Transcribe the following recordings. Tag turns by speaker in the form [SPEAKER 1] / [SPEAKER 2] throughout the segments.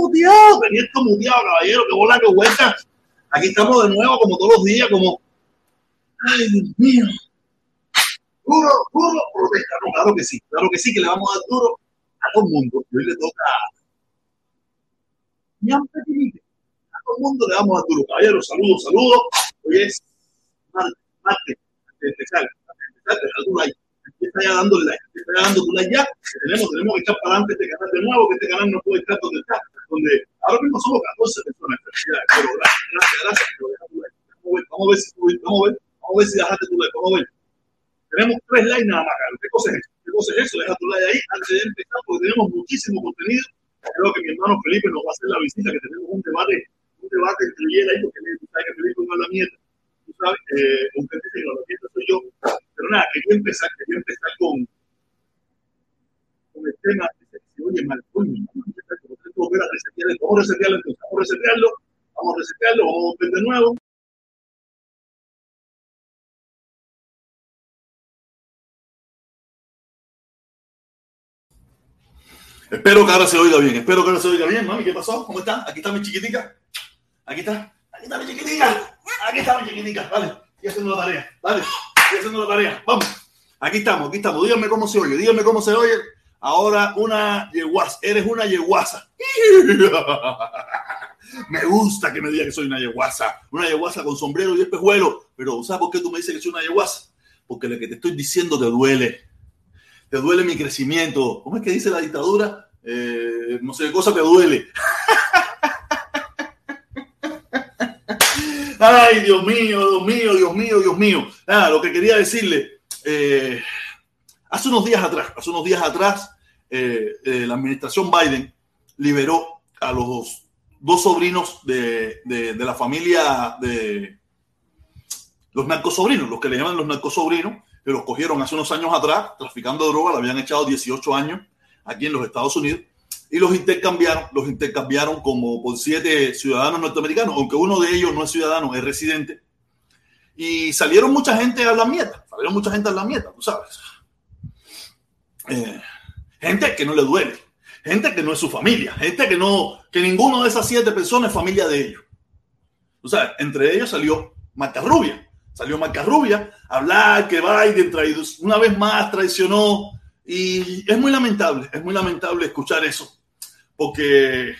[SPEAKER 1] muteado, tenía esto caballero, que bola, que vuelta. Aquí estamos de nuevo, como todos los días, como. Ay, Dios mío. Duro, duro, protesta. No, claro que sí, claro que sí, que le vamos a dar duro a todo el mundo. Y hoy le toca. A todo el mundo le vamos a dar duro. Caballero, saludos, saludos. Hoy es martes, martes, antes de empezar, antes de empezar, dejar tu like está ya dándole like, está ya dando tu like ya, tenemos, tenemos que echar para adelante este canal de nuevo, que este canal no puede estar donde está, donde ahora mismo somos 14 personas, pero gracias, gracias, gracias. Vamos a ver, si, vamos a ver, vamos a ver si dejaste tu like, vamos a ver. Tenemos tres likes nada más, ¿qué cosa es eso? ¿Qué cosa es eso? Deja tu like ahí antes de empezar, porque tenemos muchísimo contenido. Creo que mi hermano Felipe nos va a hacer la visita, que tenemos un debate, un debate entre él ahí, porque él sabe que Felipe no es la mierda ¿sabes? Eh, un que lo que soy yo. Pero nada, quería empezar, quería empezar con, con el tema que se oye mal, coño, vamos a resetearlo, vamos a resetearlo vamos a resetearlo, vamos a volver de nuevo. Espero que ahora se oiga bien, espero que ahora se oiga bien, mami, ¿qué pasó? ¿Cómo está? Aquí está mi chiquitica. Aquí está, aquí está mi chiquitica. Aquí está mi chiquitica. Vale, estoy haciendo la tarea. Vale, estoy haciendo la tarea. Vamos. Aquí estamos, aquí estamos. Díganme cómo se oye, díganme cómo se oye. Ahora una yeguasa. Eres una yeguasa. me gusta que me diga que soy una yeguasa. Una yeguasa con sombrero y espejuelo. Pero ¿sabes por qué tú me dices que soy una yeguasa? Porque lo que te estoy diciendo te duele. Te duele mi crecimiento. ¿Cómo es que dice la dictadura? Eh, no sé qué cosa te duele. Ay, Dios mío, Dios mío, Dios mío, Dios mío. Nada, lo que quería decirle, eh, hace unos días atrás, hace unos días atrás, eh, eh, la administración Biden liberó a los dos sobrinos de, la familia de los narcosobrinos, los que le llaman los narcosobrinos, que los cogieron hace unos años atrás, traficando droga, le habían echado 18 años aquí en los Estados Unidos y los intercambiaron, los intercambiaron como por siete ciudadanos norteamericanos, aunque uno de ellos no es ciudadano, es residente. Y salieron mucha gente a la mieta, salieron mucha gente a la mieta, tú sabes. Eh, gente que no le duele, gente que no es su familia, gente que no, que ninguno de esas siete personas es familia de ellos. Tú sabes, entre ellos salió Macarrubia, salió Macarrubia a hablar que Biden una vez más traicionó y es muy lamentable, es muy lamentable escuchar eso porque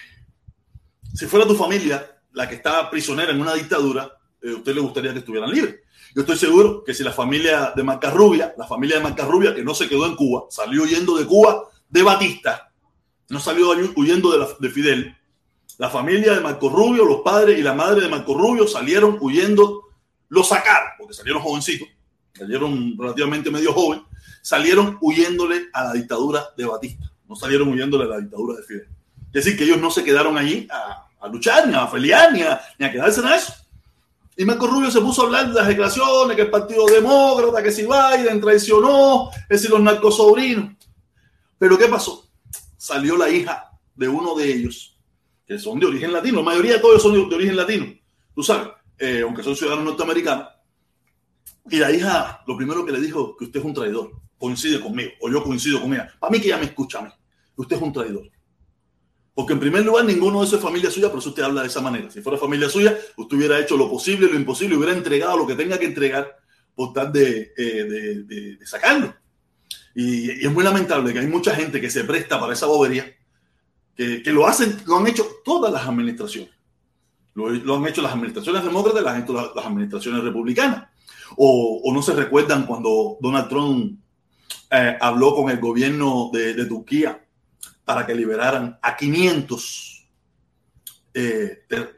[SPEAKER 1] si fuera tu familia la que está prisionera en una dictadura, eh, a usted le gustaría que estuvieran libres. Yo estoy seguro que si la familia de Macarrubia, la familia de Macarrubia, que no se quedó en Cuba, salió huyendo de Cuba de Batista, no salió huyendo de, de Fidel, la familia de Marco Rubio, los padres y la madre de Marco Rubio salieron huyendo, lo sacaron, porque salieron jovencitos, salieron relativamente medio jóvenes, salieron huyéndole a la dictadura de Batista, no salieron huyéndole a la dictadura de Fidel. Es decir, que ellos no se quedaron allí a, luchar, ni a pelear, ni a, ni a quedarse en eso. Y Marco Rubio se puso a hablar de las declaraciones, que el Partido Demócrata, que si Biden traicionó, que si los narcosobrinos. Pero ¿qué pasó? Salió la hija de uno de ellos, que son de origen latino, la mayoría de todos son de, origen latino, tú sabes, eh, aunque son ciudadanos norteamericanos. Y la hija, lo primero que le dijo, que usted es un traidor, coincide conmigo, o yo coincido con ella. Para mí que ya me escucha a mí, usted es un traidor. Porque en primer lugar, ninguno de esos es familia suya, por eso usted habla de esa manera. Si fuera familia suya, usted hubiera hecho lo posible lo imposible, hubiera entregado lo que tenga que entregar por tal de, eh, sacarlo. Y, es muy lamentable que hay mucha gente que se presta para esa bobería, que, lo hacen, lo han hecho todas las administraciones. Lo, han hecho las administraciones demócratas, las administraciones republicanas. O, no se recuerdan cuando Donald Trump eh, habló con el gobierno de, de Turquía para que liberaran a 500,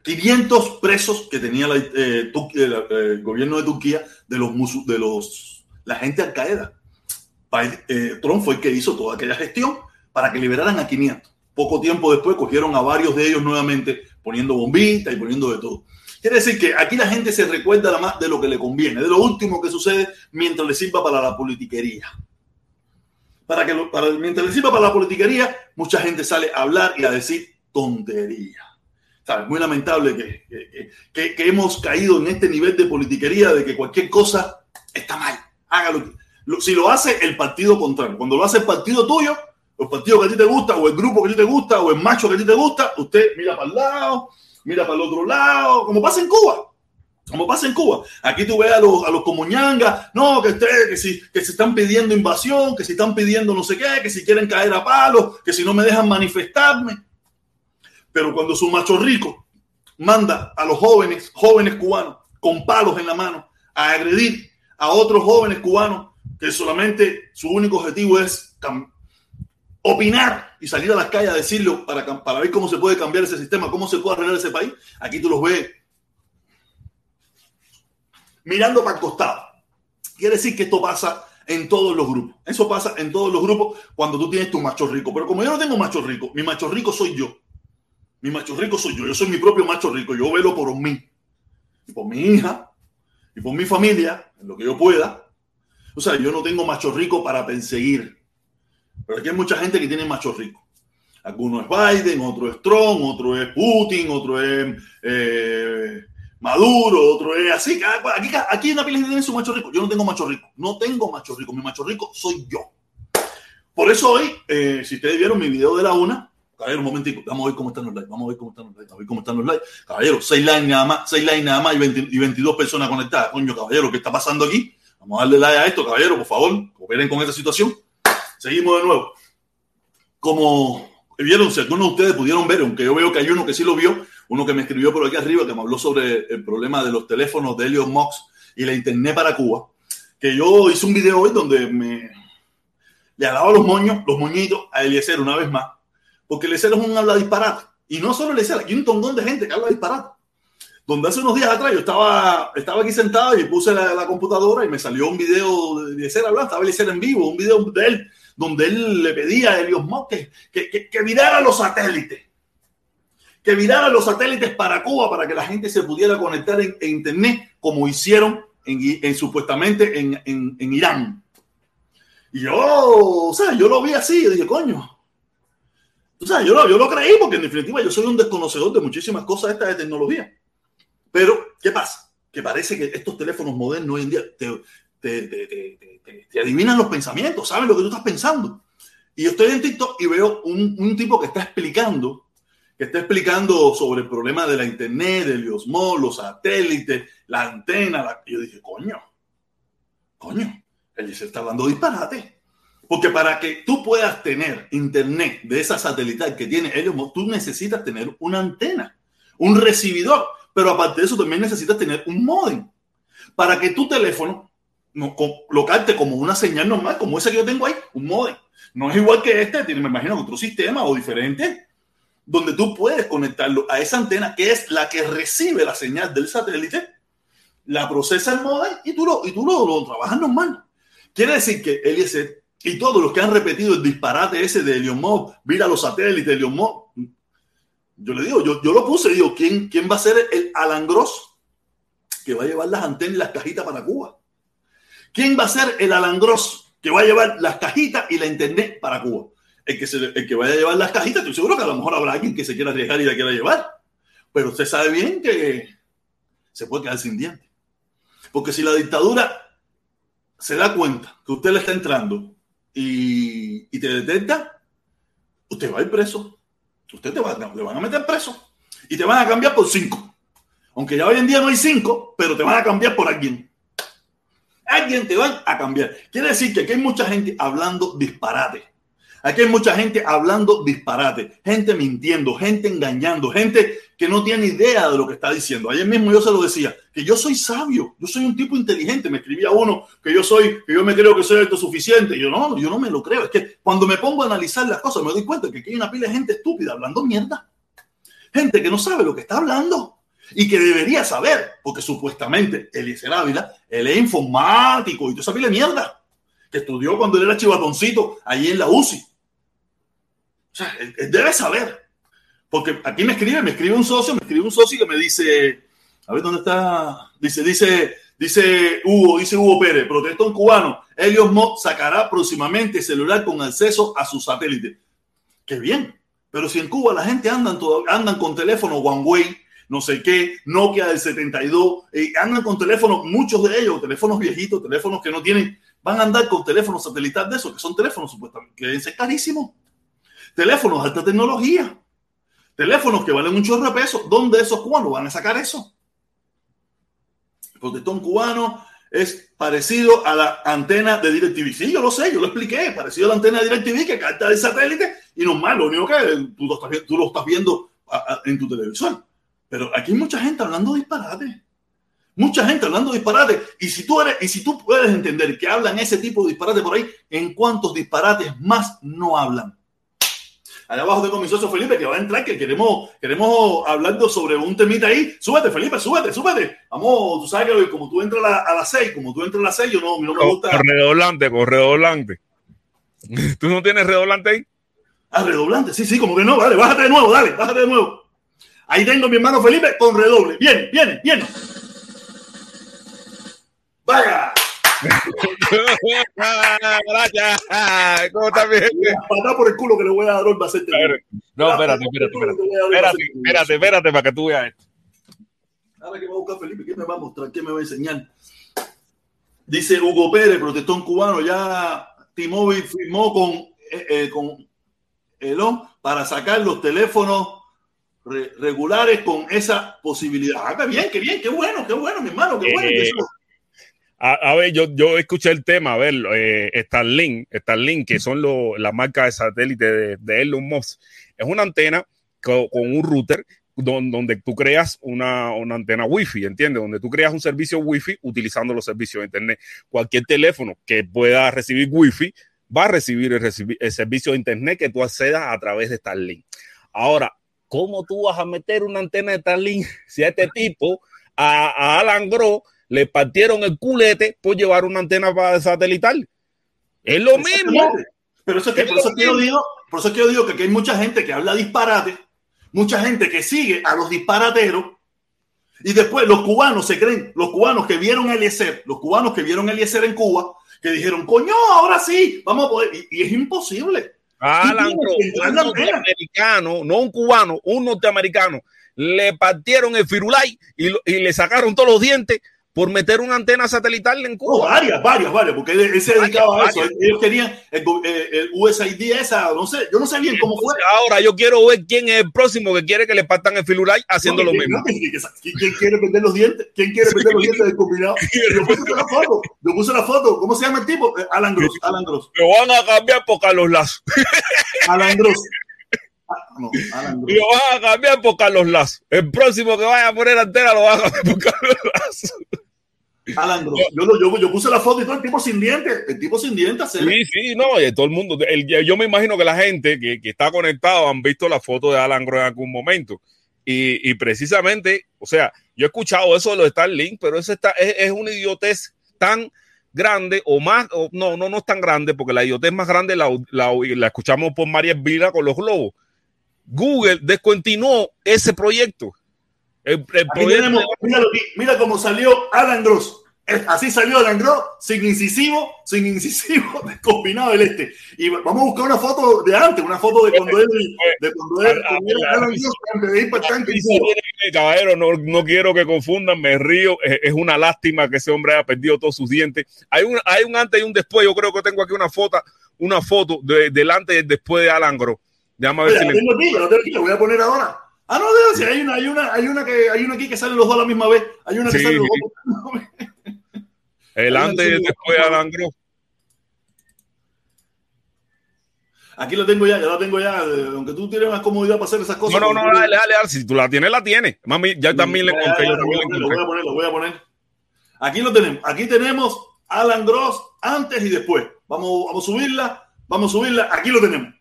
[SPEAKER 1] 500 eh, presos que tenía la, eh, el gobierno de Turquía de los, de los la gente Al Qaeda. Eh, Trump fue el que hizo toda aquella gestión para que liberaran a 500. Poco tiempo después cogieron a varios de ellos nuevamente poniendo bombitas y poniendo de todo. Quiere decir que aquí la gente se recuerda más de lo que le conviene, de lo último que sucede mientras le sirva para la politiquería para que para, mientras le sirva para la politiquería, mucha gente sale a hablar y a decir tontería. ¿Sabes? Muy lamentable que, que, que, hemos caído en este nivel de politiquería de que cualquier cosa está mal. Hágalo. Si lo hace el partido contrario, cuando lo hace el partido tuyo, los partidos que a ti te gusta, o el grupo que a ti te gusta, o el macho que a ti te gusta, usted mira para el lado, mira para el otro lado, como pasa en Cuba. Como pasa en Cuba. Aquí tú ves a los, a los no, que, que, si, que se están pidiendo invasión, que si están pidiendo no sé qué, que si quieren caer a palos, que si no me dejan manifestarme. Pero cuando su macho rico manda a los jóvenes, jóvenes cubanos, con palos en la mano, a agredir a otros jóvenes cubanos que solamente su único objetivo es opinar y salir a las calles a decirlo para, para ver cómo se puede cambiar ese sistema, cómo se puede arreglar ese país. Aquí tú los ves mirando para el costado. Quiere decir que esto pasa en todos los grupos. Eso pasa en todos los grupos cuando tú tienes tu macho rico. Pero como yo no tengo macho rico, mi macho rico soy yo. Mi macho rico soy yo. Yo soy mi propio macho rico. Yo velo por mí. Y por mi hija. Y por mi familia. En lo que yo pueda. O sea, yo no tengo macho rico para perseguir. Pero aquí hay mucha gente que tiene macho rico. Alguno es Biden, otro es Trump, otro es Putin, otro es eh, Maduro, otro es así. Aquí, aquí en la pila tiene su macho rico. Yo no tengo macho rico. No tengo macho rico. Mi macho rico soy yo. Por eso hoy, eh, si ustedes vieron mi video de la una, caballero, un momentico, vamos a ver cómo están los likes, vamos a ver cómo están los likes, a ver cómo están los likes. Caballero, seis likes nada más, seis likes nada más y, 22 personas conectadas. Coño, caballero, ¿qué está pasando aquí? Vamos a darle like a esto, caballero, por favor, cooperen con esta situación. Seguimos de nuevo. Como vieron, si algunos de ustedes pudieron ver, aunque yo veo que hay uno que sí lo vio, uno que me escribió por aquí arriba, que me habló sobre el problema de los teléfonos de Elliot Mox y la internet para Cuba, que yo hice un video hoy donde me le dado los moños, los moñitos a Eliezer una vez más, porque Eliezer es un habla disparate. Y no solo Eliezer, aquí hay un tondón de gente que habla disparate. Donde hace unos días atrás yo estaba, estaba aquí sentado y puse la, computadora y me salió un video de Eliezer hablando, estaba Eliezer en vivo, un video de él, donde él le pedía a Elliot Mox que, que, que, que mirara los satélites que viraran los satélites para Cuba para que la gente se pudiera conectar en, Internet, como hicieron en, supuestamente en, Irán. Y yo, o sea, yo lo vi así, y dije, coño. O sea, yo lo, yo lo creí porque en definitiva yo soy un desconocedor de muchísimas cosas esta de tecnología. Pero, ¿qué pasa? Que parece que estos teléfonos modernos hoy en día te, te, adivinan los pensamientos, saben lo que tú estás pensando. Y yo estoy en TikTok y veo un, un tipo que está explicando que está explicando sobre el problema de la internet, del Osmo, los satélites, la antena. Yo dije, coño, coño, él se está dando disparate. Porque para que tú puedas tener internet de esa satelital que tiene ellos, tú necesitas tener una antena, un recibidor, pero aparte de eso también necesitas tener un modem. Para que tu teléfono no, colocarte como una señal normal, como esa que yo tengo ahí, un modem. No es igual que este, tiene, me imagino, otro sistema o diferente donde tú puedes conectarlo a esa antena que es la que recibe la señal del satélite, la procesa el modem y tú lo, y tú lo, trabajas normal. Quiere decir que Eliezer y todos los que han repetido el disparate ese de Elion mira los satélites, Elion yo le digo, yo, yo lo puse, digo, ¿quién, ¿quién va a ser el Alan Gross que va a llevar las antenas y las cajitas para Cuba? ¿Quién va a ser el Alan Gross que va a llevar las cajitas y la internet para Cuba? El que, el que vaya a llevar las cajitas, estoy seguro que a lo mejor habrá alguien que se quiera arriesgar y la quiera llevar. Pero usted sabe bien que se puede quedar sin dientes. Porque si la dictadura se da cuenta que usted le está entrando y, te detecta, usted va a ir preso. Usted te va, van a meter preso. Y te van a cambiar por cinco. Aunque ya hoy en día no hay cinco, pero te van a cambiar por alguien. Alguien te va a cambiar. Quiere decir que aquí hay mucha gente hablando disparate Aquí hay mucha gente hablando disparate, gente mintiendo, gente engañando, gente que no tiene idea de lo que está diciendo. Ayer mismo yo se lo decía, que yo soy sabio, yo soy un tipo inteligente. Me escribía uno que yo soy, que yo me creo que soy autosuficiente. yo no, yo no me lo creo. Es que cuando me pongo a analizar las cosas me doy cuenta que aquí hay una pila de gente estúpida hablando mierda. Gente que no sabe lo que está hablando y que debería saber, porque supuestamente Eliezer Ávila, él es informático y toda esa pila de mierda que estudió cuando él era chivatoncito allí en la UCI. O sea, él, debe saber. Porque aquí me escribe, me escribe un socio, me escribe un socio que me dice, a ver dónde está, dice, dice, dice Hugo, dice Hugo Pérez, protestón cubano, Helios Mod sacará próximamente celular con acceso a su satélite. Qué bien, pero si en Cuba la gente andan, todo, andan con teléfono Huawei, no sé qué, Nokia del 72, eh, andan con teléfonos, muchos de ellos, teléfonos viejitos, teléfonos que no tienen, van a andar con teléfonos satelitales de esos, que son teléfonos supuestamente, que deben ser carísimos Teléfonos de alta tecnología. Teléfonos que valen un chorro de. ¿Dónde esos cubanos van a sacar eso? El protestón cubano es parecido a la antena de DirecTV. Sí, yo lo sé, yo lo expliqué. Parecido a la antena de DirecTV que capta el satélite y normal, lo único que tú lo estás, tú lo estás viendo en tu televisor. Pero aquí hay mucha gente hablando disparate. Mucha gente hablando disparate. Y si tú eres, y si tú puedes entender que hablan ese tipo de disparate por ahí, ¿en cuántos disparates más no hablan? Allá abajo tengo mi socio Felipe que va a entrar, que queremos, queremos hablando sobre un temita ahí. Súbete, Felipe, súbete, súbete. Vamos, tú sabes que como tú entras a, las seis, como tú entras a las seis, yo no, no me gusta.
[SPEAKER 2] Redoblante, con redoblante. ¿Tú no tienes redoblante ahí?
[SPEAKER 1] Ah, redoblante, sí, sí, como que no, vale, bájate de nuevo, dale, bájate de nuevo. Ahí tengo a mi hermano Felipe con redoble. Viene, viene, viene. Vaya.
[SPEAKER 2] Gracias. ¿Cómo estás?
[SPEAKER 1] Patada por el culo que le voy a dar a
[SPEAKER 2] No, espérate, espérate, espérate. Espérate, espérate, para que tú veas esto.
[SPEAKER 1] Ahora que va a buscar Felipe, ¿qué me va a mostrar? ¿Qué me va a enseñar? Dice Hugo Pérez, protestón cubano, ya T-Mobile firmó con, eh, eh, con Elon para sacar los teléfonos regulares con esa posibilidad. Ah, qué bien, qué bien, qué bueno, qué bueno, mi hermano, qué bueno. Eh,
[SPEAKER 2] a, ver, yo, yo escuché el tema, a ver, eh, Starlink, Starlink, que son las marcas de satélite de, Elon Musk, es una antena con, un router donde, tú creas una, una, antena Wi-Fi, ¿entiendes? Donde tú creas un servicio Wi-Fi utilizando los servicios de Internet. Cualquier teléfono que pueda recibir Wi-Fi va a recibir el, servicio de Internet que tú accedas a través de Starlink. Ahora, ¿cómo tú vas a meter una antena de Starlink si a este tipo, a, Alan Gross, le partieron el culete por llevar una antena para satelital. Es lo mismo.
[SPEAKER 1] Pero eso es que, por, eso que yo digo, por eso que yo digo que, hay mucha gente que habla disparate, mucha gente que sigue a los disparateros, y después los cubanos se creen, los cubanos que vieron el Eliezer, los cubanos que vieron el Eliezer en Cuba, que dijeron, coño, ahora sí, vamos a poder, y, es imposible.
[SPEAKER 2] Alan, un norteamericano, no un cubano, un norteamericano, le partieron el firulay y, y le sacaron todos los dientes por meter una antena satelital en Cuba.
[SPEAKER 1] varias, varias, varias, porque él, se dedicaba a eso. Ellos querían el, el, USAID esa, no sé, yo no sé bien cómo fue.
[SPEAKER 2] Ahora yo quiero ver quién es el próximo que quiere que le partan el filulay haciendo lo mismo.
[SPEAKER 1] ¿Quién quiere vender los dientes? ¿Quién quiere vender los dientes del combinado? Yo puse la foto, yo puse la foto. ¿Cómo se llama el tipo? Eh, Alan Gross, Alan Gross.
[SPEAKER 2] Lo van a cambiar por Carlos Lazo.
[SPEAKER 1] Alan Gross.
[SPEAKER 2] Ah, no. Lo van a cambiar por Carlos Lazo. El próximo que vaya a poner antena lo van a cambiar por Carlos Lazo.
[SPEAKER 1] Alan Yo, yo, yo, puse la foto y todo el tipo sin dientes, el tipo sin dientes.
[SPEAKER 2] Sí, sí, no, y todo el mundo. yo me imagino que la gente que, que, está conectado han visto la foto de Alan Gross en algún momento. Y, y, precisamente, o sea, yo he escuchado eso de los Starlink, pero eso está, es, es una idiotez tan grande o más, o, no, no, no es tan grande, porque la idiotez más grande la, la, la escuchamos por María Vila con los globos. Google descontinuó ese proyecto
[SPEAKER 1] mira, cómo salió Alan Gross. Así salió Alan Gross, sin incisivo, sin incisivo, combinado del este. Y vamos a buscar una foto de antes, una foto de cuando él, de cuando él, Alan Gross, antes de ir para
[SPEAKER 2] Caballero, no, no quiero que confundan, me río. Es, una lástima que ese hombre haya perdido todos sus dientes. Hay un, hay un antes y un después. Yo creo que tengo aquí una foto, una foto de, delante y después de Alan Gross.
[SPEAKER 1] Déjame ver si le... voy a poner ahora. Ah, no, si hay una, hay una, hay una que hay una aquí que salen los dos a la misma vez. Hay una que sale los dos.
[SPEAKER 2] El antes y después de Alan Gross.
[SPEAKER 1] Aquí lo tengo ya, ya lo tengo ya. Aunque tú tienes más comodidad para hacer esas cosas.
[SPEAKER 2] No, no, no, dale, dale, dale. Si tú la tienes, la tienes. Mami, ya también le conté. Yo también
[SPEAKER 1] le Lo voy a poner, lo voy a poner. Aquí lo tenemos. Aquí tenemos Alan Gross antes y después. Vamos, vamos a subirla. Vamos a subirla. Aquí lo tenemos.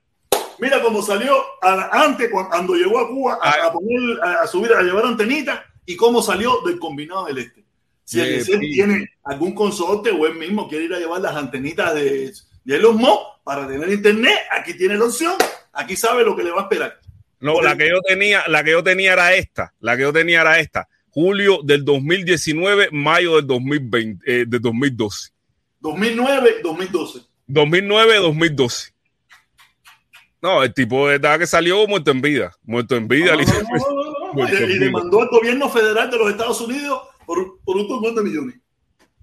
[SPEAKER 1] Mira cómo salió antes, cuando llegó a Cuba a, poner, a, subir, a llevar antenita y cómo salió del combinado del este. Si el tiene algún consorte o él mismo quiere ir a llevar las antenitas de, de los Mo para tener internet, aquí tiene la opción, aquí sabe lo que le va a esperar.
[SPEAKER 2] No, la que yo tenía, la que yo tenía era esta, la que yo tenía era esta, julio del 2019, mayo del 2020, eh, de 2012.
[SPEAKER 1] 2009, 2012.
[SPEAKER 2] 2009, 2012. No, el tipo de verdad que salió muerto en vida. Muerto en vida.
[SPEAKER 1] y demandó al gobierno federal de los Estados Unidos por, por un montón de millones.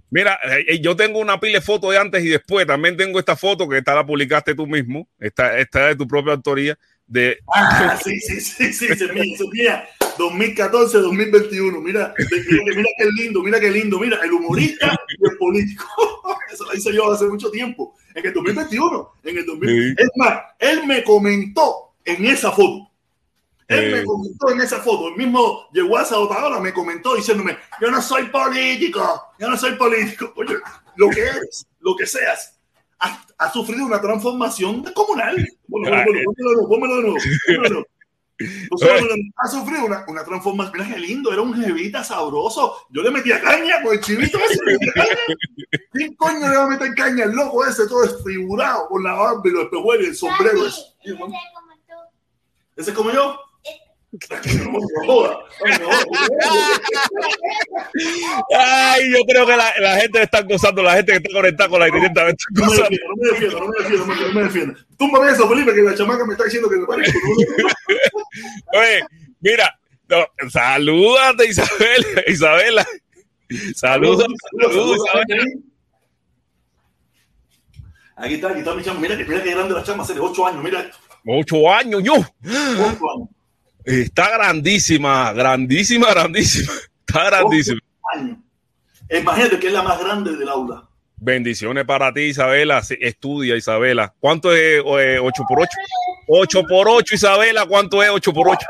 [SPEAKER 2] Mira, eh, yo tengo una pila de fotos de antes y después. También tengo esta foto que esta la publicaste tú mismo. Esta, esta es de tu propia autoría. De...
[SPEAKER 1] Ah, sí, sí, sí, sí, se mía, se mía. 2014, 2021. Mira, mira, qué lindo, mira qué lindo. Mira, el humorista y el político. Eso lo hice yo hace mucho tiempo. En el 2021. En el 2021. Es más, él me comentó en esa foto. Él me comentó en esa foto, el mismo llegó a esa hora, me comentó diciéndome, yo no soy político, yo no soy político. Oye, lo que eres, lo que seas, ha, sufrido una transformación comunal. Bueno, bueno, pónmelo de nuevo, de nuevo. ha sufrido una, una, transformación. Mira qué lindo, era un jevita sabroso. Yo le metía caña con el chivito ese. ¿Quién coño le va a meter caña el loco ese todo desfigurado con la barba y los espejuelos y el sombrero? Ese, ¿Ese como yo?
[SPEAKER 2] Ay, yo creo que la, la, gente está gozando, la gente que está conectada con la directa
[SPEAKER 1] está gozando. No me defiendo, no me defiendo, no me defiendo, no me defiendo. Túmbame eso, Felipe, que la chamaca me está diciendo que me parece.
[SPEAKER 2] Oye, mira, no, salúdate, Isabela. Isabela. Saludos, saludos, Isabela.
[SPEAKER 1] Aquí está, aquí está mi chama. Mira, mira qué grande la chama, hace 8 años, mira esto.
[SPEAKER 2] 8 años, yo. 8 años. Está grandísima, grandísima, grandísima. Está grandísima.
[SPEAKER 1] Imagínate que es la más grande del aula.
[SPEAKER 2] Bendiciones para ti, Isabela. Estudia, Isabela. ¿Cuánto es 8 eh, por 8? 8 por 8, Isabela. ¿Cuánto es 8 por 8?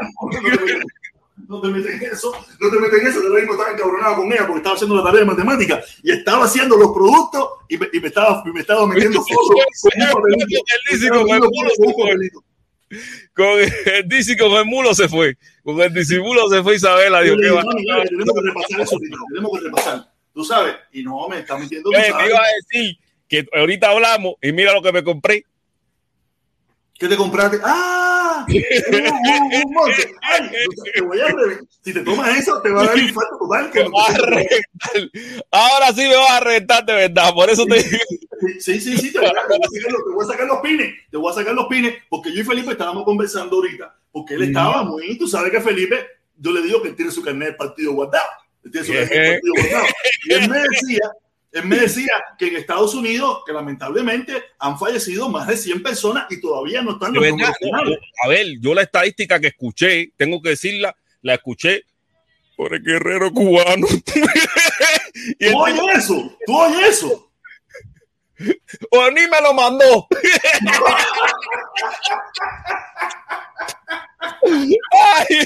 [SPEAKER 1] No te metes en eso, no te metes en eso, yo mismo estaba encabronado con ella porque estaba haciendo la tarea de matemática y estaba haciendo los productos y me, y me estaba, me estaba metiendo fotos
[SPEAKER 2] con el DC con el mulo se fue. Con el disimulo se fue Isabela. Dios,
[SPEAKER 1] tenemos que repasar eso, tenemos que repasar. Tú sabes, y no me está mintiendo.
[SPEAKER 2] Me iba a decir que ahorita hablamos y mira lo que me compré.
[SPEAKER 1] ¿Qué te compraste? ¡Ah! un, un, un Ay, te voy a si te tomas eso, te va a dar infarto total. Que no
[SPEAKER 2] te Ahora sí me vas a reventar de verdad, por eso te digo.
[SPEAKER 1] Sí, sí, sí, te voy, a, te, voy a, sacar los pines, te voy a sacar los pines, porque yo y Felipe estábamos conversando ahorita, porque él estaba muy, tú sabes que Felipe, yo le digo que él tiene su carnet de partido guardado, él tiene su carnet de partido guardado, y él me decía él me decía que en Estados Unidos, que lamentablemente han fallecido más de 100 personas y todavía no están los
[SPEAKER 2] verdad, A ver, yo la estadística que escuché, tengo que decirla, la escuché por el guerrero cubano.
[SPEAKER 1] ¿Tú oyes eso? ¿Tú oyes eso?
[SPEAKER 2] O ni me lo mandó.
[SPEAKER 1] Ay,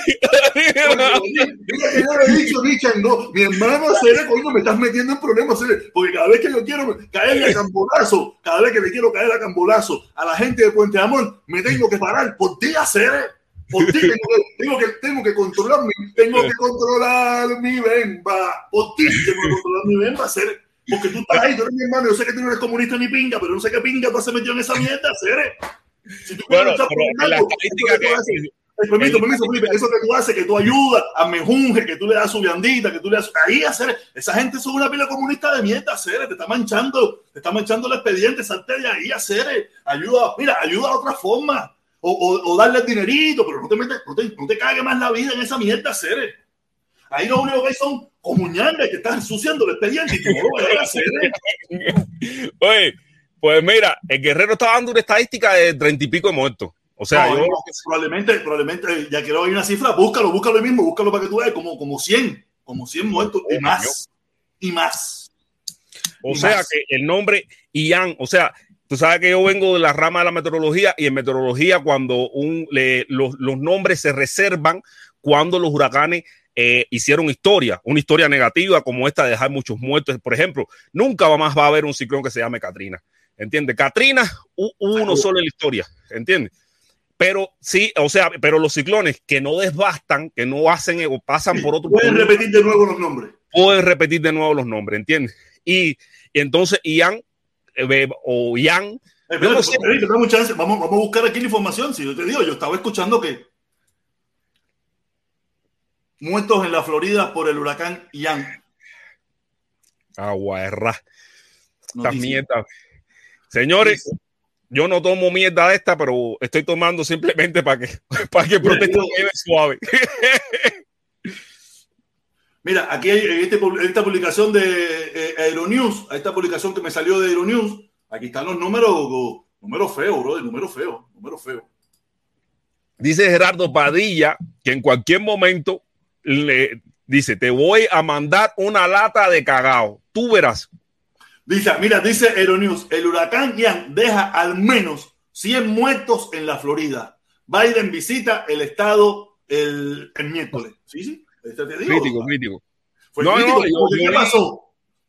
[SPEAKER 1] yo le he dicho, Richard, no, mi hermano Cere, coño, me estás metiendo en problemas, Cere, porque cada vez que yo quiero caerle a cambolazo, cada vez que le quiero caer a cambolazo a la gente de Puente Amor, me tengo que parar por ti, Cere. Por ti tengo que, tengo que, tengo que controlar mi, tengo que controlar mi bemba. Por ti tengo que controlar mi bemba, Cere. Porque tú estás ahí, tú eres mi hermano, yo sé que tú no eres comunista ni pinga, pero no sé qué pinga tú has metido en esa mierda, Cere. Si tú bueno, pero la estadística que, Permiso, permiso, Felipe, eso que tú haces, que tú ayudas a Mejunje, que tú le das su viandita, que tú le das ahí hacer, esa gente son una pila comunista de mierda, hacer, te está manchando, te está manchando el expediente, salte de ahí, hacer, ayuda, mira, ayuda a otra forma, o, o, o darle el dinerito, pero no te metes, no te, no te cague más la vida en esa mierda, hacer. Ahí lo único que hay son comuñangas que están ensuciando el expediente y tú no lo vas a hacer.
[SPEAKER 2] Oye, pues mira, el guerrero está dando una estadística de treinta y pico de muertos. O sea, yo...
[SPEAKER 1] probablemente, probablemente, ya quiero oír una cifra, búscalo, búscalo mismo, búscalo para que tú veas, como, como 100, como 100 muertos y más, y más.
[SPEAKER 2] O sea que el nombre Ian, o sea, tú sabes que yo vengo de la rama de la meteorología y en meteorología cuando un, le, los, los, nombres se reservan cuando los huracanes eh, hicieron historia, una historia negativa como esta de dejar muchos muertos. Por ejemplo, nunca más va a haber un ciclón que se llame Katrina. ¿Entiendes? Katrina, uno solo en la historia. ¿Entiendes? Pero sí, o sea, pero los ciclones que no desbastan, que no hacen o pasan por otro.
[SPEAKER 1] Pueden repetir de nuevo los nombres.
[SPEAKER 2] Pueden repetir de nuevo los nombres, ¿entiendes? Y, y entonces Ian eh, o Ian.
[SPEAKER 1] Eh, no sé. vamos, vamos, a buscar aquí la información. Si yo te digo, yo estaba escuchando que muertos en la Florida por el huracán Ian.
[SPEAKER 2] Aguarra. Esta mierda. Señores, yo no tomo mierda de esta, pero estoy tomando simplemente para que, para que quede suave.
[SPEAKER 1] Mira, aquí hay este, esta publicación de eh, Aeronews, esta publicación que me salió de Aeronews, aquí están los números, números feos, bro, números feos, números feos.
[SPEAKER 2] Dice Gerardo Padilla que en cualquier momento le dice, te voy a mandar una lata de cagao. Tú verás.
[SPEAKER 1] Dice, mira, dice Aeronews, el huracán Ian deja al menos 100 muertos en la Florida. Biden visita el estado el, miércoles. Sí, sí.
[SPEAKER 2] Este crítico, crítico.
[SPEAKER 1] Fue crítico. ¿Qué pasó?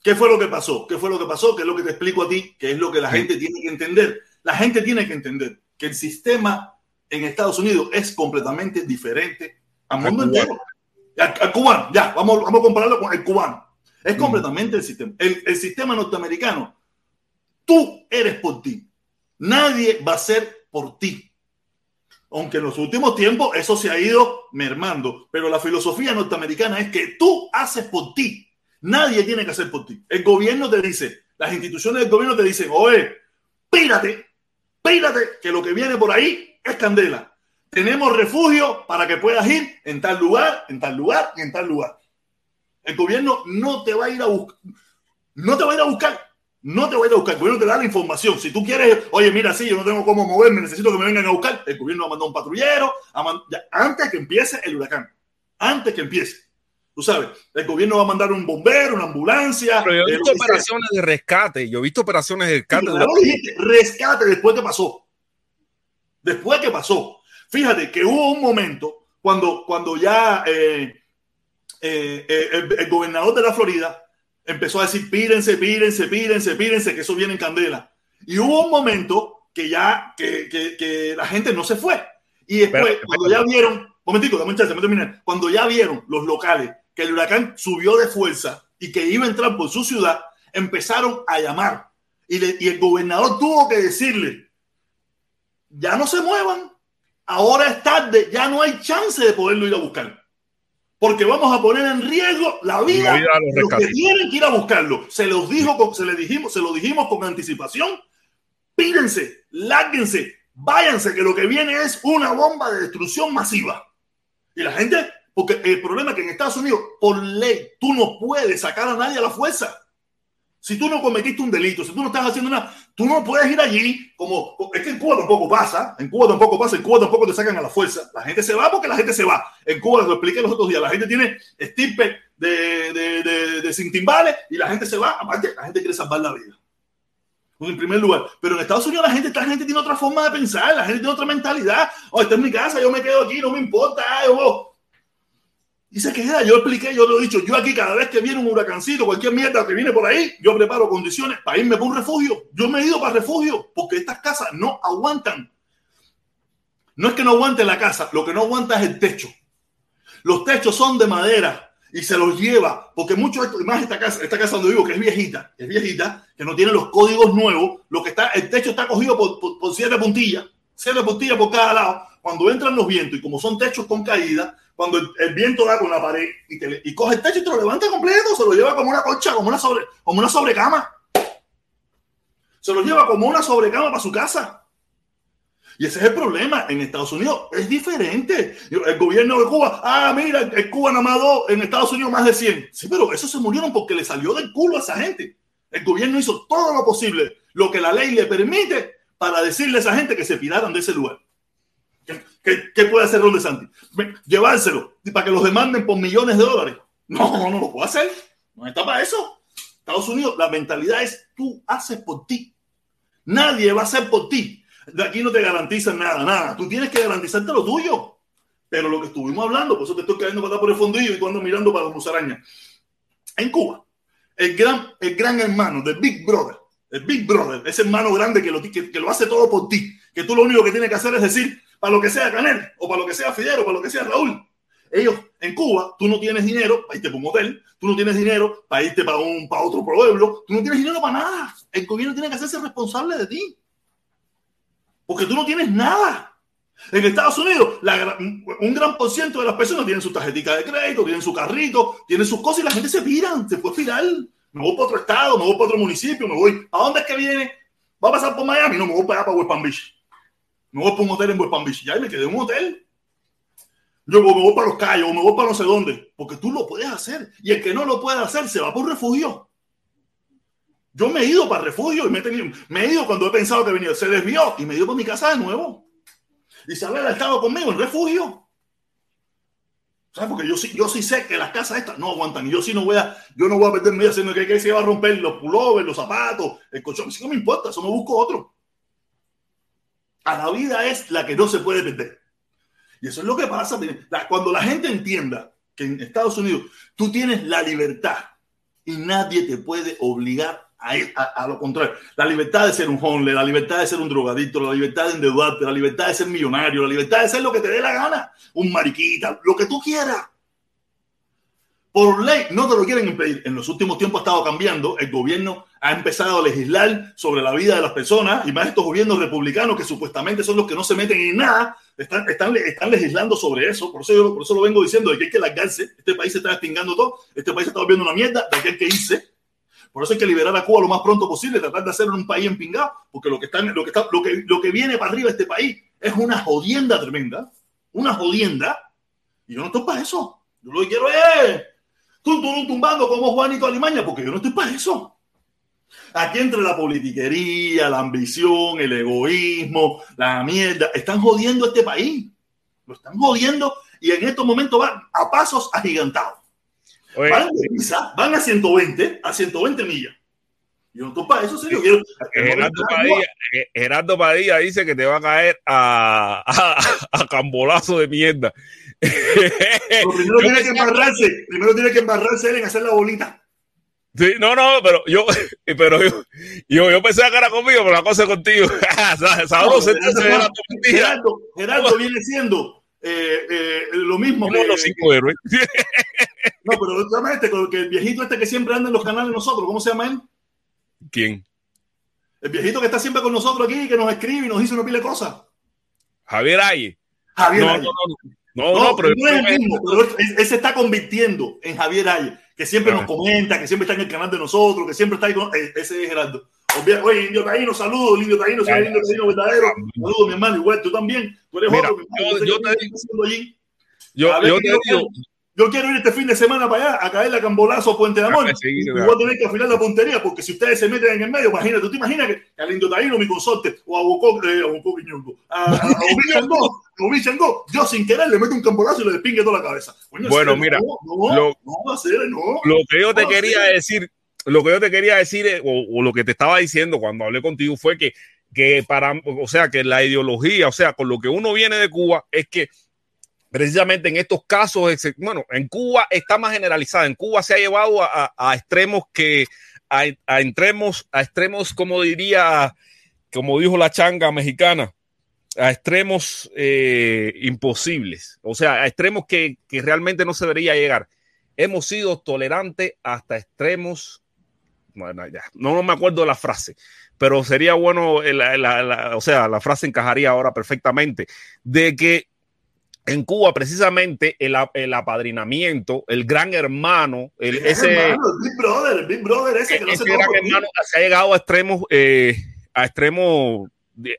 [SPEAKER 1] ¿Qué fue lo que pasó? ¿Qué fue lo que pasó? ¿Qué es lo que te explico a ti? ¿Qué es lo que la gente tiene que entender? La gente tiene que entender que el sistema en Estados Unidos es completamente diferente al mundo entero. Al, cubano, ya, vamos, vamos a compararlo con el cubano. Es mm. completamente el sistema. El, el sistema norteamericano, tú eres por ti. Nadie va a ser por ti aunque en los últimos tiempos eso se ha ido mermando, pero la filosofía norteamericana es que tú haces por ti, nadie tiene que hacer por ti. El gobierno te dice, las instituciones del gobierno te dicen, oye, pírate, pírate, que lo que viene por ahí es candela. Tenemos refugio para que puedas ir en tal lugar, en tal lugar y en tal lugar. El gobierno no te va a ir a buscar, no te va a ir a buscar no te voy a ir a buscar, el gobierno te da la información. Si tú quieres, oye, mira, sí, yo no tengo cómo moverme, necesito que me vengan a buscar, el gobierno va a mandar un patrullero, antes que empiece el huracán, antes que empiece. Tú sabes, el gobierno va a mandar un bombero, una ambulancia.
[SPEAKER 2] Pero yo he visto operaciones de rescate, yo he visto operaciones de rescate.
[SPEAKER 1] rescate después que pasó. Después que pasó. Fíjate que hubo un momento cuando, cuando ya eh, eh, eh, el gobernador de la Florida empezó a decir, pírense, pírense, pírense, pírense, que eso viene en candela. Y hubo un momento que ya, que, que, que la gente no se fue. Y después, cuando ya vieron, momentico, dame un chance, terminar. Cuando ya vieron los locales que el huracán subió de fuerza y que iba a entrar por su ciudad, empezaron a llamar. Y, y el gobernador tuvo que decirle, ya no se muevan, ahora es tarde, ya no hay chance de poderlo ir a buscar porque vamos a poner en riesgo la vida, de los, que tienen que ir a buscarlo. Se los dijo, se le dijimos, se lo dijimos con anticipación. Pídense, lárguense, váyanse, que lo que viene es una bomba de destrucción masiva. Y la gente, porque el problema es que en Estados Unidos, por ley, tú no puedes sacar a nadie a la fuerza. Si tú no cometiste un delito, si tú no estás haciendo nada, tú no puedes ir allí como... Es que en Cuba tampoco pasa, en Cuba tampoco pasa, en Cuba tampoco te sacan a la fuerza. La gente se va porque la gente se va. En Cuba, lo expliqué los otros días, la gente tiene estirpe de, de, de, de sin timbales y la gente se va. Aparte, la gente quiere salvar la vida. En primer lugar, pero en Estados Unidos la gente, la gente tiene otra forma de pensar, la gente tiene otra mentalidad. Oh, esta es mi casa, yo me quedo aquí, no me importa. Yo, y se queda, yo expliqué, yo lo he dicho, yo aquí cada vez que viene un huracancito, cualquier mierda que viene por ahí, yo preparo condiciones para irme para un refugio. Yo me he ido para refugio porque estas casas no aguantan. No es que no aguante la casa, lo que no aguanta es el techo. Los techos son de madera y se los lleva, porque mucho, más esta casa, esta casa donde vivo, que es viejita, es viejita, que no tiene los códigos nuevos, lo que está, el techo está cogido por, por siete puntillas, siete puntillas por cada lado. Cuando entran los vientos y como son techos con caída, cuando el, viento da con la pared y, te, y, coge el techo y te lo levanta completo, se lo lleva como una colcha, como una, sobre, como una sobrecama. Se lo lleva como una sobrecama para su casa. Y ese es el problema. En Estados Unidos es diferente. El gobierno de Cuba, ah, mira, el Cuba nada en Estados Unidos más de 100. Sí, pero esos se murieron porque le salió del culo a esa gente. El gobierno hizo todo lo posible, lo que la ley le permite, para decirle a esa gente que se piraran de ese lugar. ¿Qué, puede hacer Ron DeSantis? Llevárselo para que los demanden por millones de dólares. No, no lo puede hacer. No está para eso. Estados Unidos, la mentalidad es tú haces por ti. Nadie va a hacer por ti. De aquí no te garantizan nada, nada. Tú tienes que garantizarte lo tuyo. Pero lo que estuvimos hablando, por eso te estoy cayendo para por el fondillo y cuando mirando para los musarañas. En Cuba, el gran, el gran hermano, de Big Brother, el Big Brother, ese hermano grande que lo, que, que lo hace todo por ti, que tú lo único que tienes que hacer es decir, para lo que sea Canel, o para lo que sea Fidel, o para lo que sea Raúl. Ellos en Cuba, tú no tienes dinero para irte para un hotel, tú no tienes dinero para irte para, un, para otro pueblo, tú no tienes dinero para nada. El gobierno tiene que hacerse responsable de ti. Porque tú no tienes nada. En Estados Unidos, un gran por ciento de las personas tienen su tarjetita de crédito, tienen su carrito, tienen sus cosas y la gente se pira, se puede pirar. Me voy para otro estado, me voy para otro municipio, me voy. ¿A dónde es que viene? ¿Va a pasar por Miami? No, me voy para allá, para West Palm Beach. Me voy para un hotel en West Palm Beach. Ya me quedé en un hotel. Yo me voy para los callos, me voy para no sé dónde, porque tú lo puedes hacer. Y el que no lo puede hacer se va por refugio. Yo me he ido para refugio y me he, tenido, me he ido cuando he pensado que venía. Se desvió y me ido para mi casa de nuevo. Isabel ha estado conmigo en refugio. ¿Sabes? Porque yo sí, yo sí sé que las casas estas no aguantan. Y yo sí no voy a, yo no voy a perder mi vida haciendo que, se va a romper los pullovers, los zapatos, el colchón. Si no me importa, eso me busco otro. A la vida es la que no se puede perder. Y eso es lo que pasa. Cuando la gente entienda que en Estados Unidos tú tienes la libertad y nadie te puede obligar a, lo contrario, la libertad de ser un hombre, la libertad de ser un drogadicto, la libertad de endeudarte, la libertad de ser millonario, la libertad de ser lo que te dé la gana, un mariquita, lo que tú quieras. Por ley no te lo quieren impedir. En los últimos tiempos ha estado cambiando. El gobierno ha empezado a legislar sobre la vida de las personas y más estos gobiernos republicanos que supuestamente son los que no se meten en nada, están, están, están legislando sobre eso. Por eso, yo, por eso lo vengo diciendo, de que hay que largarse. Este país se está extingando todo. Este país está volviendo una mierda de aquel que hice por eso hay que liberar a Cuba lo más pronto posible, tratar de hacerlo un país empingado, porque lo que, está, lo, que está, lo, que, lo que viene para arriba de este país es una jodienda tremenda, una jodienda, y yo no estoy para eso. Yo lo que quiero es tum, tumbando como Juanito Alimaña, porque yo no estoy para eso. Aquí entre la politiquería, la ambición, el egoísmo, la mierda, están jodiendo este país. Lo están jodiendo y en estos momentos van a pasos agigantados van, van a 120, a 120 millas. Yo no para eso, serio. Quiero,
[SPEAKER 2] Gerardo, Padilla, Gerardo, Padilla, dice que te va a caer a, a, a cambolazo de mierda.
[SPEAKER 1] Primero tiene que embarrarse, primero tiene que embarrarse él en hacer la bolita.
[SPEAKER 2] Sí, no, no, pero yo, pero yo, yo, yo pensé que era conmigo, pero la cosa es contigo.
[SPEAKER 1] Sabroso, no, Gerardo, Gerardo, Gerardo viene siendo eh, eh, lo mismo.
[SPEAKER 2] que, los cinco héroes.
[SPEAKER 1] No, pero llama este, que el viejito este que siempre anda en los canales nosotros, ¿cómo se llama él?
[SPEAKER 2] ¿Quién?
[SPEAKER 1] El viejito que está siempre con nosotros aquí, que nos escribe y nos dice una pila de cosas.
[SPEAKER 2] Javier Aye.
[SPEAKER 1] Javier no, Aye. No, no, no, pero, no es el mismo, pero él, se está convirtiendo en Javier Aye, que siempre nos comenta, que siempre está en el canal de nosotros, que siempre está ahí con... Eh, ese es Gerardo. Oye, Indio Taíno, saludos, Indio Taíno, soy Indio Taíno verdadero. Saludos, mi hermano, igual, tú también. Tú eres Mira, otro, yo, yo, te digo, yo, yo te digo, yo quiero ir este fin de semana para allá a caerle a cambolazo Puente de Amor. y voy a tener que afilar la puntería porque si ustedes se meten en el medio, imagínate, tú te imaginas que al Indotaíno, mi consorte, o a Bocó, eh, a Bocó Viñongo, a, a yo sin querer le meto un cambolazo y le despingue toda la cabeza.
[SPEAKER 2] bueno, mira,
[SPEAKER 1] no, no, lo, no, hacer, no,
[SPEAKER 2] lo que yo te quería decir, lo que yo te quería decir, o, o lo que te estaba diciendo cuando hablé contigo fue que, que para, o sea, que la ideología, o sea, con lo que uno viene de Cuba, es que precisamente en estos casos, bueno, en Cuba está más generalizada. En Cuba se ha llevado a, extremos que, a, extremos, a extremos, como diría, como dijo la changa mexicana, a extremos eh, imposibles, o sea, a extremos que, realmente no se debería llegar. Hemos sido tolerantes hasta extremos, bueno, ya, no, me acuerdo la frase, pero sería bueno, o sea, la frase encajaría ahora perfectamente, de que en Cuba precisamente el, el, apadrinamiento, el gran hermano, el, ese,
[SPEAKER 1] hermano, el Big Brother, el Big Brother ese, que no ese
[SPEAKER 2] gran hermano se ha llegado a extremos, eh, a extremos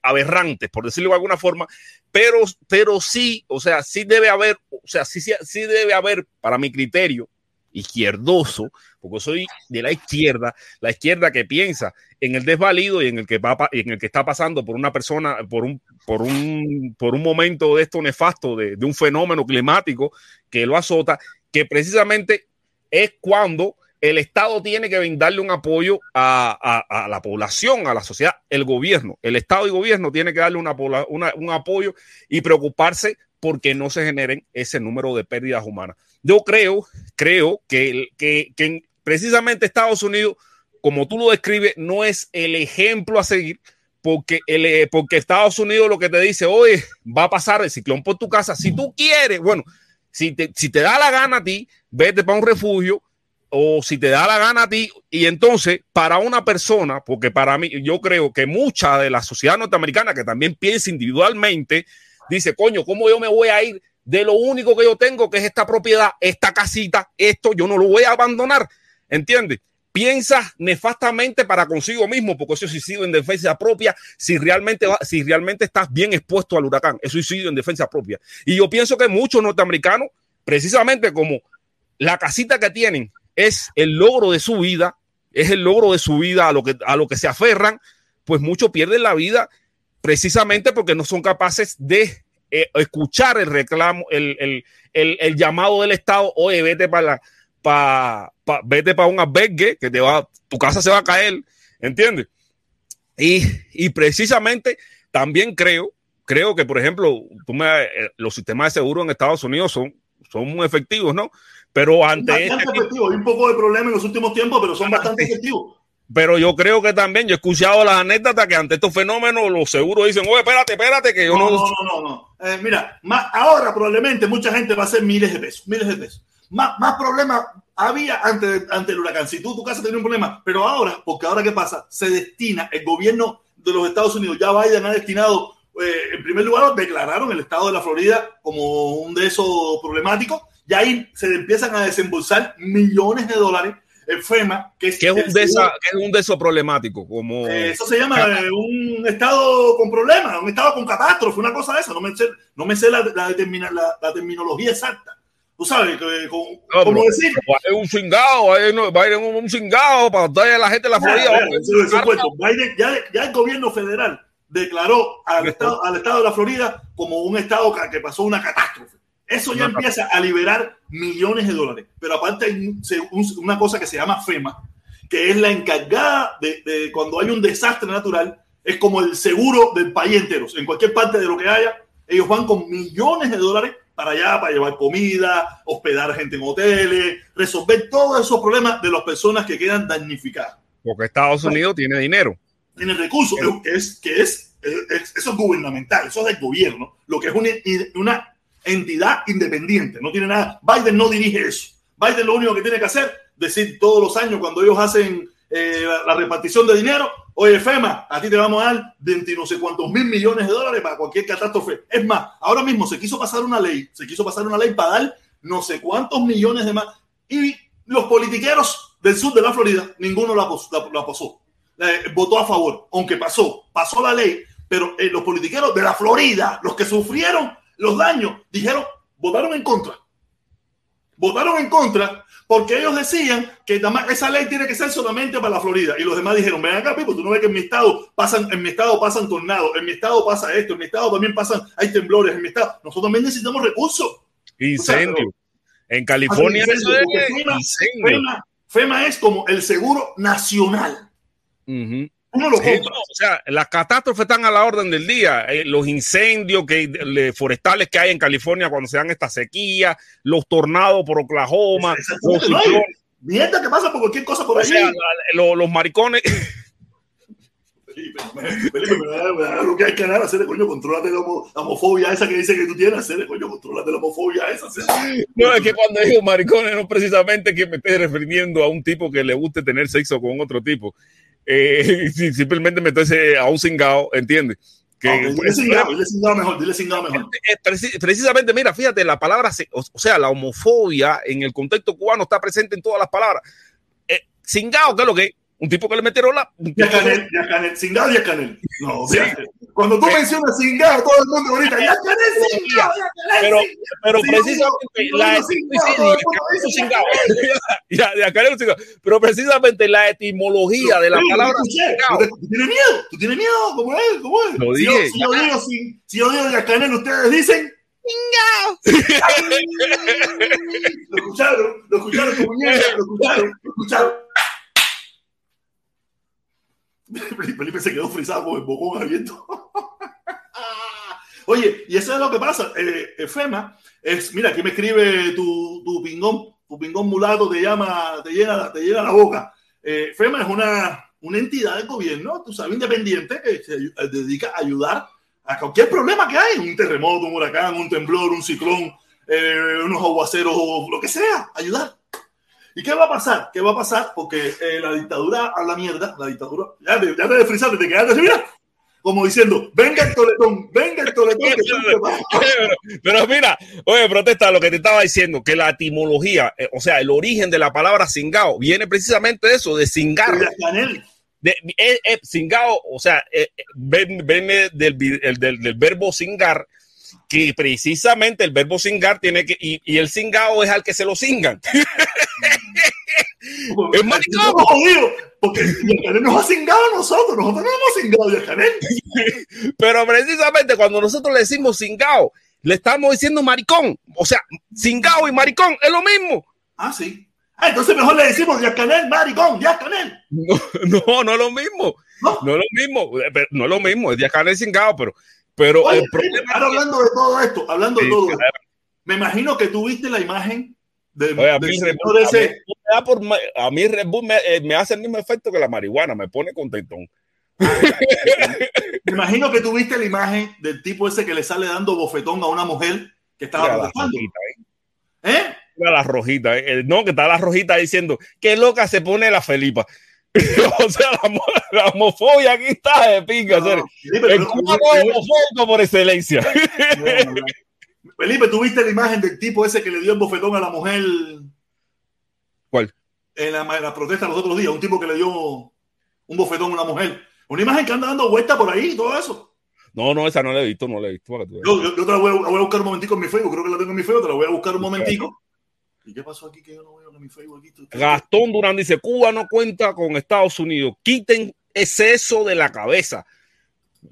[SPEAKER 2] aberrantes, por decirlo de alguna forma, pero, pero sí, o sea, sí debe haber, o sea, sí, sí, sí debe haber, para mi criterio, izquierdoso, porque soy de la izquierda, la izquierda que piensa en el desvalido y en el que va, en el que está pasando por una persona, por un, por un, por un momento de esto nefasto, de, de un fenómeno climático que lo azota, que precisamente es cuando el Estado tiene que brindarle un apoyo a, la población, a la sociedad, el gobierno. El Estado y gobierno tiene que darle un apoyo y preocuparse porque no se generen ese número de pérdidas humanas. Yo creo, creo que, que, que precisamente Estados Unidos, como tú lo describes, no es el ejemplo a seguir, porque, el, eh, porque Estados Unidos lo que te dice, oye, va a pasar el ciclón por tu casa. Si tú quieres, bueno, si te, si te da la gana a ti, vete para un refugio, o si te da la gana a ti, y entonces para una persona, porque para mí, yo creo que mucha de la sociedad norteamericana que también piensa individualmente, dice, coño, ¿cómo yo me voy a ir de lo único que yo tengo, que es esta propiedad, esta casita, esto, yo no lo voy a abandonar, ¿entiendes? piensa nefastamente para consigo mismo, porque eso es suicidio en defensa propia, si realmente, si realmente estás bien expuesto al huracán, es suicidio en defensa propia. Y yo pienso que muchos norteamericanos, precisamente como la casita que tienen es el logro de su vida, es el logro de su vida a lo que, a lo que se aferran, pues muchos pierden la vida precisamente porque no son capaces de eh, escuchar el reclamo, el, el, el, el, llamado del Estado, oye, vete para la, pa, pa, vete para un albergue que te va, tu casa se va a caer, ¿entiendes? Y, y precisamente también creo, creo que, por ejemplo, me, eh, los sistemas de seguro en Estados Unidos son, son muy efectivos, ¿no? Pero ante
[SPEAKER 1] bastante este efectivo. Hay un poco de problema en los últimos tiempos, pero son bastante efectivos.
[SPEAKER 2] Pero yo creo que también, yo he escuchado las anécdotas que ante estos fenómenos los seguros dicen, oye, espérate, espérate, que yo
[SPEAKER 1] no... No, no, no, no. Eh, mira, más, ahora probablemente mucha gente va a hacer miles de pesos, miles de pesos. Más, más problemas había antes, ante el huracán. Si tú, tu casa tenía un problema, pero ahora, porque ahora qué pasa, se destina, el gobierno de los Estados Unidos, ya Biden ha destinado, eh, en primer lugar, declararon el estado de la Florida como un de esos problemáticos y ahí se empiezan a desembolsar millones de dólares en FEMA, que es,
[SPEAKER 2] ¿Qué es, un, de esa, ¿qué es un de esos problemáticos? Como...
[SPEAKER 1] Eh, eso se llama eh, un estado con problemas, un estado con catástrofe, una cosa de esa. No me sé, no me sé la, la, la, la terminología exacta. Tú sabes, que, con, no, como decir.
[SPEAKER 2] Es un chingado, Biden un, un chingado para darle a la gente de la Florida.
[SPEAKER 1] Ya, eso, eso Biden, ya, ya el gobierno federal declaró al estado, al estado de la Florida como un estado que pasó una catástrofe. Eso ya empieza a liberar millones de dólares. Pero aparte hay una cosa que se llama FEMA, que es la encargada de, de, cuando hay un desastre natural, es como el seguro del país entero. En cualquier parte de lo que haya, ellos van con millones de dólares para allá, para llevar comida, hospedar gente en hoteles, resolver todos esos problemas de las personas que quedan damnificadas.
[SPEAKER 2] Porque Estados Unidos tiene dinero.
[SPEAKER 1] Tiene recursos, que es, que es, es, eso es gubernamental, eso es del gobierno, lo que es una, una entidad independiente, no tiene nada. Biden no dirige eso. Biden lo único que tiene que hacer, decir todos los años cuando ellos hacen eh, la, repartición de dinero, oye FEMA, a ti te vamos a dar 20 no sé cuántos mil millones de dólares para cualquier catástrofe. Es más, ahora mismo se quiso pasar una ley, se quiso pasar una ley para dar no sé cuántos millones de más. Y los politiqueros del sur de la Florida, ninguno la, la, la pasó. Eh, votó a favor, aunque pasó, pasó la ley, pero eh, los politiqueros de la Florida, los que sufrieron los daños, dijeron, votaron en contra. Votaron en contra porque ellos decían que esa ley tiene que ser solamente para la Florida. Y los demás dijeron, ven acá, Pipo, tú no ves que en mi estado pasan, en mi estado pasan tornados, en mi estado pasa esto, en mi estado también pasan, hay temblores, en mi estado. Nosotros también necesitamos recursos.
[SPEAKER 2] Incendio. en California
[SPEAKER 1] FEMA, FEMA, FEMA, es como el seguro nacional.
[SPEAKER 2] Uh -huh. Uno lo sí, no, o sea, las catástrofes están a la orden del día. Eh, los incendios que, le, forestales que hay en California cuando se dan esta sequía, los tornados por Oklahoma, los
[SPEAKER 1] ciclones. Mierda que pasa por cualquier cosa por
[SPEAKER 2] sea, los, los maricones.
[SPEAKER 1] Felipe, Felipe, me da lo que hay que ganar, hacer coño, controlate la, la, homofobia esa que dice que tú tienes, hacer coño, controlate la homofobia esa.
[SPEAKER 2] No, es que cuando digo maricones, no precisamente que me esté refiriendo a un tipo que le guste tener sexo con otro tipo eh, simplemente meterse a un cingado, ¿entiendes?
[SPEAKER 1] Que, okay, dile, cingado, dile cingado mejor, dile cingado mejor.
[SPEAKER 2] Precisamente, mira, fíjate, la palabra, o sea, la homofobia en el contexto cubano está presente en todas las palabras. Eh, cingado, ¿qué es lo que? Un tipo que le metieron la.
[SPEAKER 1] Ya canel, ya canel, cingado y canel. No, sí. Cuando tú mencionas cingado, todo el mundo ahorita, ya canel, cingado, ya canel.
[SPEAKER 2] Pero, pero precisamente la ya, ya cingado. Pero precisamente la etimología de la palabra.
[SPEAKER 1] ¿Tú tienes miedo? ¿Tú tienes miedo? ¿Cómo es? ¿Cómo es?
[SPEAKER 2] Lo
[SPEAKER 1] si,
[SPEAKER 2] dije,
[SPEAKER 1] yo, si, yo digo, si, si yo digo ya canel, ustedes dicen. Lo escucharon, lo escucharon, lo escucharon, lo escucharon. Felipe se quedó frisado con el bocón abierto. Oye, y eso es lo que pasa. Eh, FEMA es, mira, aquí me escribe tu, tu pingón, tu pingón mulato te llama, te llena, te llena la boca. Eh, FEMA es una, una entidad del gobierno, tú sabes, independiente, que se dedica a ayudar a cualquier problema que hay, un terremoto, un huracán, un temblor, un ciclón, eh, unos aguaceros, lo que sea, ayudar. ¿Y qué va a pasar? ¿Qué va a pasar? Porque eh, la dictadura a la mierda, la dictadura, ya te, ya te desfrizaste, te quedaste así, mira, como diciendo, venga el toletón, venga el toletón.
[SPEAKER 2] pero, mira, oye, protesta lo que te estaba diciendo, que la etimología, eh, o sea, el origen de la palabra cingao viene precisamente de eso, de cingar. De, eh, eh, cingao, o sea, venme del, del, verbo cingar, que precisamente el verbo cingar tiene que, y, y el cingao es al que se lo cingan.
[SPEAKER 1] es maricón. Porque Yacanel nos ha cingado a nosotros, nosotros no hemos cingado a Yacanel.
[SPEAKER 2] Pero precisamente cuando nosotros le decimos cingado, le estamos diciendo maricón. O sea, cingado y maricón es lo mismo.
[SPEAKER 1] Ah, sí. Ah, entonces mejor le decimos Yacanel, maricón, Yacanel.
[SPEAKER 2] No, no, no es lo mismo. No, no es lo mismo. No es lo mismo. Es Yacanel cingado, pero. Pero
[SPEAKER 1] el problema ahora hablando de todo esto, hablando de todo esto, me imagino que tú viste la imagen
[SPEAKER 2] a, mí Red Bull, eh, me, hace el mismo efecto que la marihuana, me pone contentón.
[SPEAKER 1] me imagino que tuviste la imagen del tipo ese que le sale dando bofetón a una mujer que estaba protestando.
[SPEAKER 2] ¿eh? ¿Eh? La rojita, ¿eh? no, que está la rojita diciendo, qué loca se pone la Felipa. o sea, la, homofobia aquí está de pinga. No, el homofóbico por excelencia.
[SPEAKER 1] Felipe, ¿tuviste la imagen del tipo ese que le dio el bofetón a la mujer?
[SPEAKER 2] ¿Cuál?
[SPEAKER 1] En la, protesta los otros días, un tipo que le dio un bofetón a una mujer. Una imagen que anda dando vueltas por ahí, todo eso.
[SPEAKER 2] No, no, esa no la he visto, no la he visto.
[SPEAKER 1] Yo, te la voy, a, buscar un momentico en mi Facebook, creo que la tengo en mi Facebook, te la voy a buscar un momentico. ¿Y qué pasó aquí que yo no veo en mi Facebook? Aquí?
[SPEAKER 2] Gastón Durán dice, Cuba no cuenta con Estados Unidos, quiten exceso de la cabeza.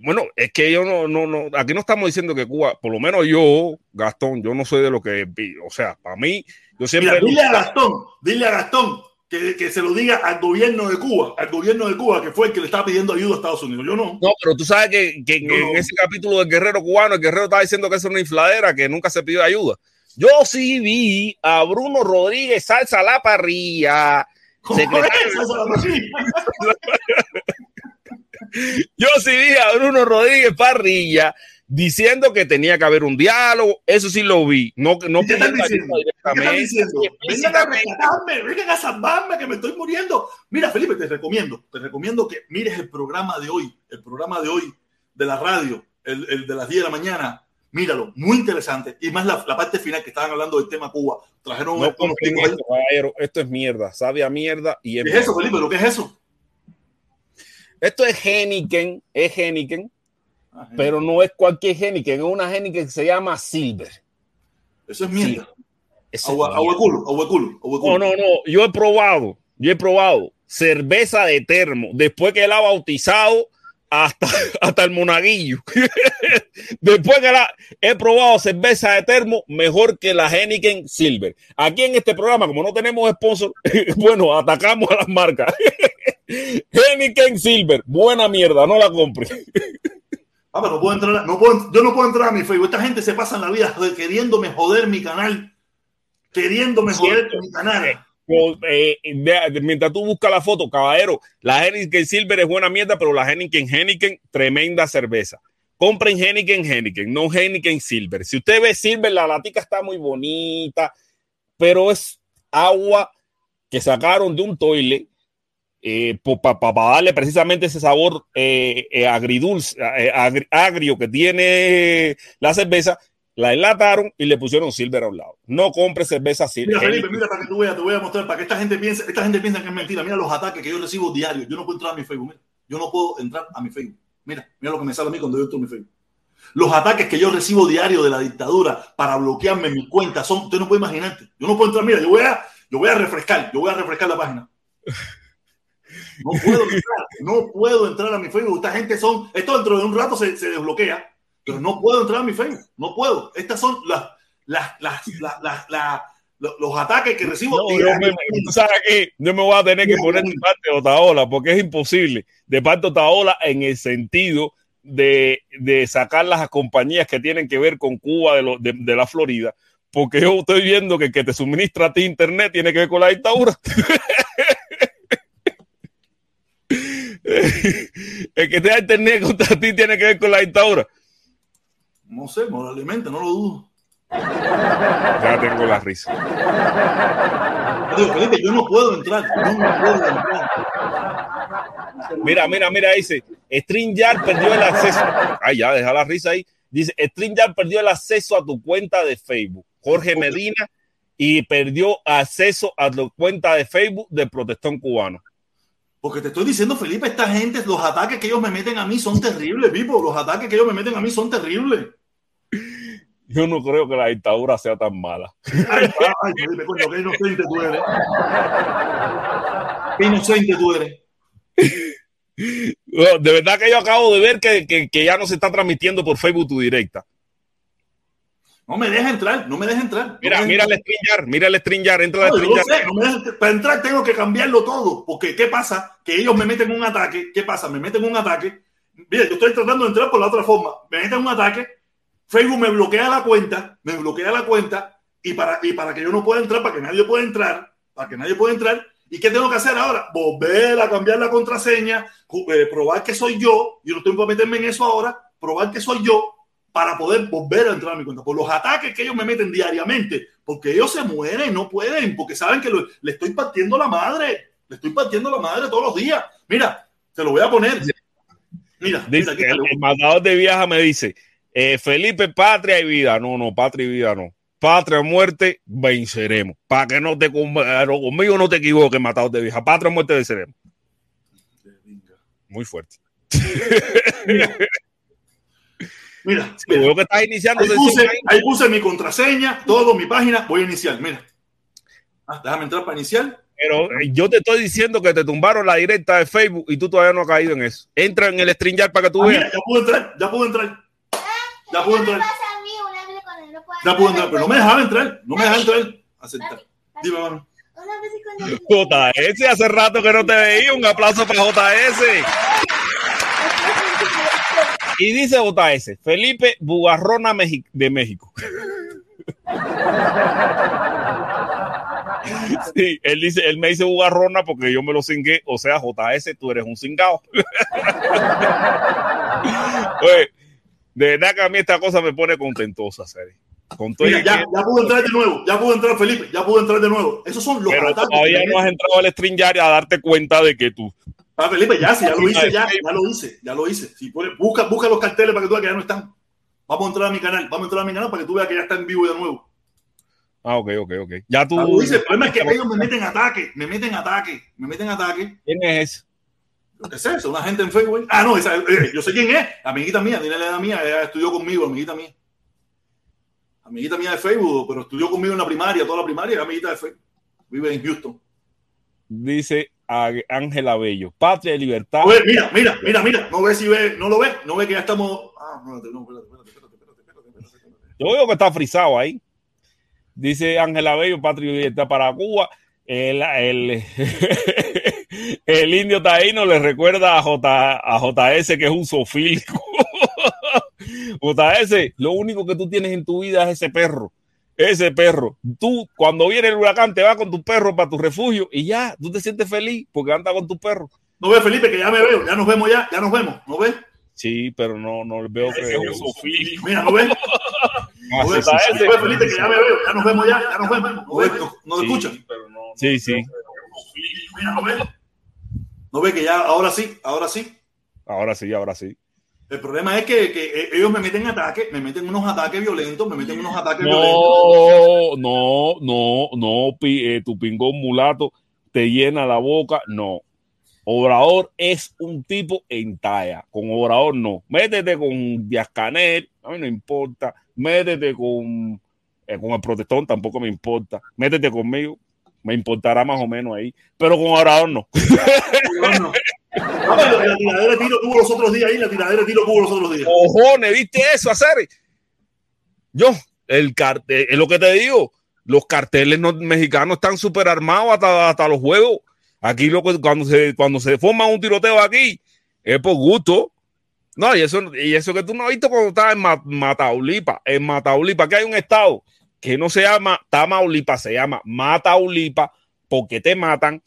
[SPEAKER 2] Bueno, es que yo no, no, no, aquí no estamos diciendo que Cuba, por lo menos yo, Gastón, yo no soy de lo que. O sea, para mí, yo siempre.
[SPEAKER 1] dile a Gastón, dile a Gastón que, que, se lo diga al gobierno de Cuba, al gobierno de Cuba, que fue el que le estaba pidiendo ayuda a Estados Unidos. Yo no.
[SPEAKER 2] No, pero tú sabes que, que en, ese capítulo del guerrero cubano, el guerrero estaba diciendo que es una infladera, que nunca se pidió ayuda. Yo sí vi a Bruno Rodríguez salsa a la parrilla. Yo sí vi a Bruno Rodríguez Parrilla diciendo que tenía que haber un diálogo. Eso sí lo vi. No, no
[SPEAKER 1] ¿Qué están diciendo? Vengan a rescatarme, vengan a salvarme, que me estoy muriendo. Mira, Felipe, te recomiendo, te recomiendo que mires el programa de hoy, el programa de hoy de la radio, el, el de las 10 de la mañana. Míralo, muy interesante. Y más la, la parte final que estaban hablando del tema Cuba. Trajeron
[SPEAKER 2] no esto, esto es mierda, sabe a mierda. Y
[SPEAKER 1] es ¿Qué es eso, Felipe? ¿Lo que es eso?
[SPEAKER 2] Esto es Heniken, es Heniken, ah, pero no es cualquier Heniken, es una Heniken que se llama Silver.
[SPEAKER 1] Eso es mierda. agua, culo, agua culo,
[SPEAKER 2] No, no, no. Yo he probado, yo he probado cerveza de termo después que la ha bautizado hasta, hasta el monaguillo. Después que la, he probado cerveza de termo mejor que la Heniken Silver. Aquí en este programa, como no tenemos sponsor, bueno, atacamos a las marcas. Heniken Silver, buena mierda, no la compre.
[SPEAKER 1] Ah, pero no puedo entrar, no puedo, yo no puedo entrar a mi Facebook. Esta gente se pasa en la vida queriéndome joder mi canal. Queriéndome joder mi canal.
[SPEAKER 2] Eh, mientras tú buscas la foto, caballero, la Heniken Silver es buena mierda, pero la Heniken Heniken, tremenda cerveza. Compren Heniken Heniken, no Heniken Silver. Si usted ve Silver, la latica está muy bonita, pero es agua que sacaron de un toile eh, para darle precisamente ese sabor eh, eh agridulce, eh, agrio que tiene la cerveza, la enlataron y le pusieron silver a un lado. No compre cerveza silver.
[SPEAKER 1] Mira, Felipe, mira para que tú veas, te voy a mostrar, para que esta gente piense, esta gente piensa que es mentira. Mira los ataques que yo recibo diario. Yo no puedo entrar a mi Facebook. Mira, yo no puedo entrar a mi Facebook. Mira, mira lo que me sale a mí cuando yo entro a mi Facebook. Los ataques que yo recibo diario de la dictadura para bloquearme mi cuenta son, usted no puede imaginarte. Yo no puedo entrar, mira, yo voy a, yo voy a refrescar, yo voy a refrescar la página. No puedo entrar, no puedo entrar a mi Facebook. Esta gente son, esto dentro de un rato se, se desbloquea, pero no puedo entrar a mi Facebook, no puedo. Estas son las, las, las, las, las los ataques que recibo.
[SPEAKER 2] No, yo, me, yo me voy a tener que poner de parte de Otaola porque es imposible. De parte de Otaola en el sentido de, de, sacar las compañías que tienen que ver con Cuba de, lo, de, de, la Florida. Porque yo estoy viendo que el que te suministra a ti internet tiene que ver con la dictadura. el que te da internet contra ti tiene que ver con la dictadura.
[SPEAKER 1] No sé, moralmente, no lo dudo.
[SPEAKER 2] Ya tengo la risa.
[SPEAKER 1] yo no puedo entrar. Yo no puedo entrar.
[SPEAKER 2] Mira, mira, mira, dice. StreamYard perdió el acceso. Ay, ya, deja la risa ahí. Dice, StreamYard perdió el acceso a tu cuenta de Facebook. Jorge Medina y perdió acceso a tu cuenta de Facebook del protestón cubano.
[SPEAKER 1] Porque te estoy diciendo, Felipe, esta gente, los ataques que ellos me meten a mí son terribles, Vivo. Los ataques que ellos me meten a mí son terribles.
[SPEAKER 2] Yo no creo que la dictadura sea tan mala.
[SPEAKER 1] Ay, ay, Felipe, coño, qué inocente tú eres. Qué inocente tú eres.
[SPEAKER 2] De verdad que yo acabo de ver que, que, que ya no se está transmitiendo por Facebook tu directa.
[SPEAKER 1] No me deja entrar, no me deja entrar.
[SPEAKER 2] Mira,
[SPEAKER 1] no
[SPEAKER 2] mira el StreamYard, mira el StreamYard, entra
[SPEAKER 1] no,
[SPEAKER 2] al StreamYard.
[SPEAKER 1] Sé, no deja, para entrar tengo que cambiarlo todo, porque ¿qué pasa? Que ellos me meten un ataque, ¿qué pasa? Me meten un ataque. Mira, yo estoy tratando de entrar por la otra forma. Me meten un ataque, Facebook me bloquea la cuenta, me bloquea la cuenta, y para, y para que yo no pueda entrar, para que nadie pueda entrar, para que nadie pueda entrar, ¿y qué tengo que hacer ahora? Volver a cambiar la contraseña, eh, probar que soy yo, yo no tengo que meterme en eso ahora, probar que soy yo, para poder volver a entrar a mi cuenta. Por los ataques que ellos me meten diariamente, porque ellos se mueren, no pueden, porque saben que lo, le estoy partiendo la madre, le estoy partiendo la madre todos los días. Mira, te lo voy a poner. Mira,
[SPEAKER 2] dice, mira el, el, matador de viaja me dice, eh, Felipe, patria y vida. No, no, patria y vida no. Patria o muerte, venceremos. Para que no te conmigo no te equivoques, matador de vieja. Patria o muerte, venceremos. Muy fuerte.
[SPEAKER 1] Mira,
[SPEAKER 2] sí, veo que estás iniciando.
[SPEAKER 1] Ahí puse, ahí puse, mi contraseña, todo, mi página. Voy a iniciar. Mira. Ah, déjame entrar para iniciar.
[SPEAKER 2] Pero eh, yo te estoy diciendo que te tumbaron la directa de Facebook y tú todavía no has caído en eso. Entra en el StreamYard para que tú
[SPEAKER 1] ah,
[SPEAKER 2] veas.
[SPEAKER 1] Mira, ya puedo entrar, ya puedo entrar. Ya puedo entrar. Ya puedo entrar, pero no me dejaba entrar. No me dejaba entrar. Aceptar. Dime, mami.
[SPEAKER 2] JS, hace rato que no te veía. Un aplauso para JS. Y dice JS, Felipe Bugarrona de México. Sí, él dice, él me dice Bugarrona porque yo me lo cingué, o sea, JS, tú eres un cingado. Oye, de verdad que a mí esta cosa me pone contentosa, Seri.
[SPEAKER 1] Con todo Mira, ya, que... ya pudo entrar de nuevo, ya pudo entrar Felipe, ya pudo entrar de nuevo. Esos son los
[SPEAKER 2] Pero todavía no has entrado al StreamYard a darte cuenta de que tú
[SPEAKER 1] Ah, Felipe, ya, sí, ya lo hice, ya, ya lo hice, ya lo hice. Si puedes, busca, busca los carteles para que tú veas que ya no están. Vamos a entrar a mi canal, vamos a entrar a mi canal para que tú veas que ya está en vivo de nuevo.
[SPEAKER 2] Ah, ok, ok, ok. Ya tú.
[SPEAKER 1] Ya lo hice. El problema es que ellos me meten ataque, me meten ataque, me meten ataque.
[SPEAKER 2] ¿Quién es ese?
[SPEAKER 1] ¿Qué es eso? Una gente en Facebook. Ah, no, esa, eh, yo sé quién es. Amiguita mía, tiene la edad mía, ella estudió conmigo, amiguita mía. Amiguita mía de Facebook, pero estudió conmigo en la primaria, toda la primaria, amiguita de Facebook. Vive en Houston.
[SPEAKER 2] Dice Ángela Bello. Patria y libertad.
[SPEAKER 1] Mira, mira, mira, mira. No ve si ve, no lo ve, no ve que ya estamos. Ah, no, no, espérate, espérate, espérate, espérate, espérate,
[SPEAKER 2] Yo veo que está frisado ahí. Dice Ángela Bello, Patria y libertad para Cuba. El, el, el indio taíno le recuerda a, J, a JS que es un sofílico. JS, lo único que tú tienes en tu vida es ese perro ese perro. Tú, cuando viene el huracán, te vas con tu perro para tu refugio y ya, tú te sientes feliz porque anda con tu perro.
[SPEAKER 1] No ves, Felipe, que ya me veo, ya nos vemos ya, ya nos vemos, ¿no ves?
[SPEAKER 2] Sí, pero no, no veo que es un sofílico.
[SPEAKER 1] Mira, ¿no ves? ¿No ves, Felipe, que ya me veo, ya nos vemos ya, ya nos vemos. ¿No ves? ¿No, no
[SPEAKER 2] sí,
[SPEAKER 1] escuchas?
[SPEAKER 2] No, sí, sí.
[SPEAKER 1] Mira, ¿no ves? ¿No ves que ya, ahora sí, ahora sí?
[SPEAKER 2] Ahora sí, ahora sí.
[SPEAKER 1] El problema es que, que, ellos me meten ataques, me meten unos ataques violentos, me meten unos ataques
[SPEAKER 2] no,
[SPEAKER 1] violentos.
[SPEAKER 2] No, no, no, eh, tu pingón mulato te llena la boca. No. Obrador es un tipo en talla. Con Obrador no. Métete con Díaz Canel, a mí no importa. Métete con, eh, con el protestón, tampoco me importa. Métete conmigo, me importará más o menos ahí. Pero con Obrador no.
[SPEAKER 1] no. No, la tiradera de tiro hubo los otros días ahí, la tiradera de tiro hubo los otros días.
[SPEAKER 2] Ojones, ¿viste eso, hacer? Yo, el cartel, es lo que te digo, los carteles no, mexicanos están súper armados hasta, hasta, los juegos. Aquí lo que, cuando se, cuando se forma un tiroteo aquí, es por gusto. No, y eso, y eso que tú no has visto cuando estás en Mataulipa. En Mataulipa, que hay un estado que no se llama Tamaulipa, se llama Mataulipa, porque te matan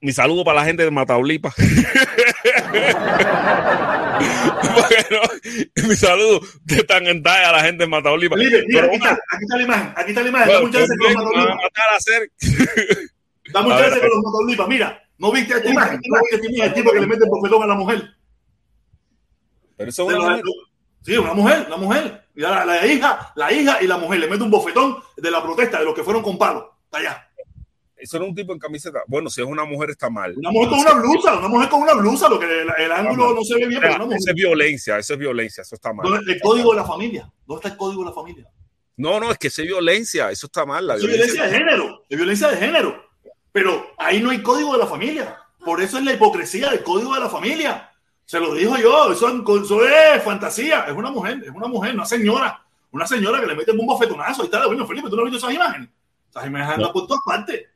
[SPEAKER 2] mi saludo para la gente de Mataulipa. bueno, mi saludo de tan en talla a la gente de Mataulipa.
[SPEAKER 1] Felipe, mira, aquí, está, aquí está la imagen, aquí está la imagen. Bueno, Dame un chance con los Mataulipa.
[SPEAKER 2] A matar a hacer.
[SPEAKER 1] Dame un chance con los Mataulipa. Mira, ¿No viste esta imagen? ¿No viste esta imagen? El tipo que le mete el bofetón a la mujer.
[SPEAKER 2] Pero eso es una mujer.
[SPEAKER 1] Sí, una mujer, una mujer. Y la, la, hija, la hija y la mujer le mete un bofetón de la protesta de los que fueron con palos. Está allá.
[SPEAKER 2] Eso era un tipo en camiseta. Bueno, si es una mujer está mal.
[SPEAKER 1] Una mujer con una blusa, una mujer con una blusa, lo que el, el ángulo no se ve bien. Pero.
[SPEAKER 2] Eso es violencia, eso es violencia, eso está mal.
[SPEAKER 1] El código de la familia. ¿Dónde está el código de la familia?
[SPEAKER 2] No, no, es que es violencia, eso está mal. La
[SPEAKER 1] es violencia, de género, es violencia de género. Pero ahí no hay código de la familia. Por eso es la hipocresía del código de la familia. Se lo dijo yo, eso, eso es fantasía. Es una mujer, es una mujer, una señora. Una señora que le mete un bofetonazo. Ahí está, bueno, Felipe, ¿tú no has visto esas imágenes? Esas imágenes andan por todas partes.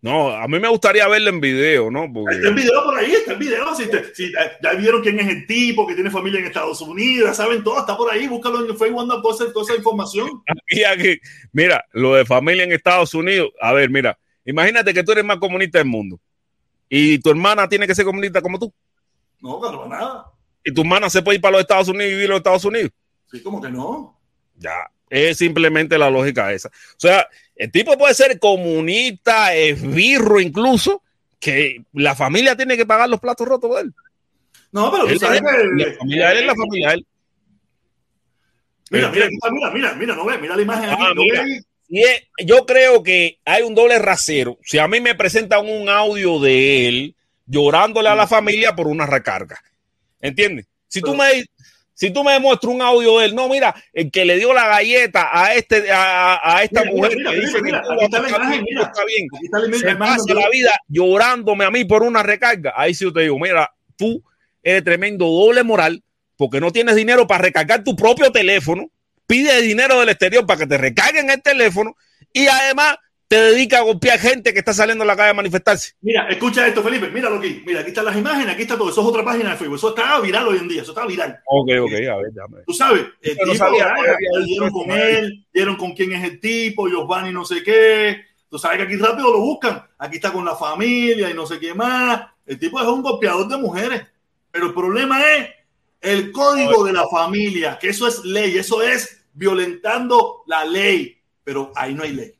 [SPEAKER 2] No, a mí me gustaría verlo en video, ¿no?
[SPEAKER 1] Porque... Está el video por ahí, está el video. Si, te, si ya vieron quién es el tipo que tiene familia en Estados Unidos, saben todo, está por ahí, búscalo en Facebook, anda toda toda esa información.
[SPEAKER 2] Aquí, aquí, mira, lo de familia en Estados Unidos, a ver, mira, imagínate que tú eres más comunista del mundo y tu hermana tiene que ser comunista como tú.
[SPEAKER 1] No, claro, nada.
[SPEAKER 2] ¿Y tu hermana se puede ir para los Estados Unidos y vivir en los Estados Unidos?
[SPEAKER 1] Sí, como que no.
[SPEAKER 2] Ya, es simplemente la lógica esa. O sea, el tipo puede ser comunista, esbirro incluso, que la familia tiene que pagar los platos rotos de él.
[SPEAKER 1] No, pero
[SPEAKER 2] él,
[SPEAKER 1] tú sabes
[SPEAKER 2] que... La familia él es la familia él.
[SPEAKER 1] Mira, mira, mira, mira, mira, no ve, mira la imagen aquí. Ah, no
[SPEAKER 2] mira. Y es, yo creo que hay un doble rasero. Si a mí me presentan un audio de él llorándole a la familia por una recarga, ¿entiendes? Si tú me si tú me demuestras un audio de él, no, mira, el que le dio la galleta a este a, a esta
[SPEAKER 1] mira,
[SPEAKER 2] mujer
[SPEAKER 1] mira,
[SPEAKER 2] que dice que
[SPEAKER 1] aquí está imagen,
[SPEAKER 2] bien,
[SPEAKER 1] Aquí está la imagen,
[SPEAKER 2] se pasa la vida llorándome a mí por una recarga. Ahí sí yo te digo, mira, tú eres tremendo doble moral porque no tienes dinero para recargar tu propio teléfono, pide dinero del exterior para que te recarguen el teléfono y además te dedica a golpear gente que está saliendo a la calle a manifestarse.
[SPEAKER 1] Mira, escucha esto, Felipe, míralo aquí. Mira, aquí están las imágenes, aquí está todo. Eso es otra página de Facebook. Eso está viral hoy en día, eso está viral.
[SPEAKER 2] Ok, ok, a ver, déjame.
[SPEAKER 1] Tú sabes, el
[SPEAKER 2] no
[SPEAKER 1] tipo,
[SPEAKER 2] sabía, no había
[SPEAKER 1] dieron con él, dieron con quién es el tipo, Giovanni no sé qué. Tú sabes que aquí rápido lo buscan. Aquí está con la familia y no sé qué más. El tipo es un golpeador de mujeres. Pero el problema es el código de la familia, que eso es ley, eso es violentando la ley. Pero ahí no hay ley.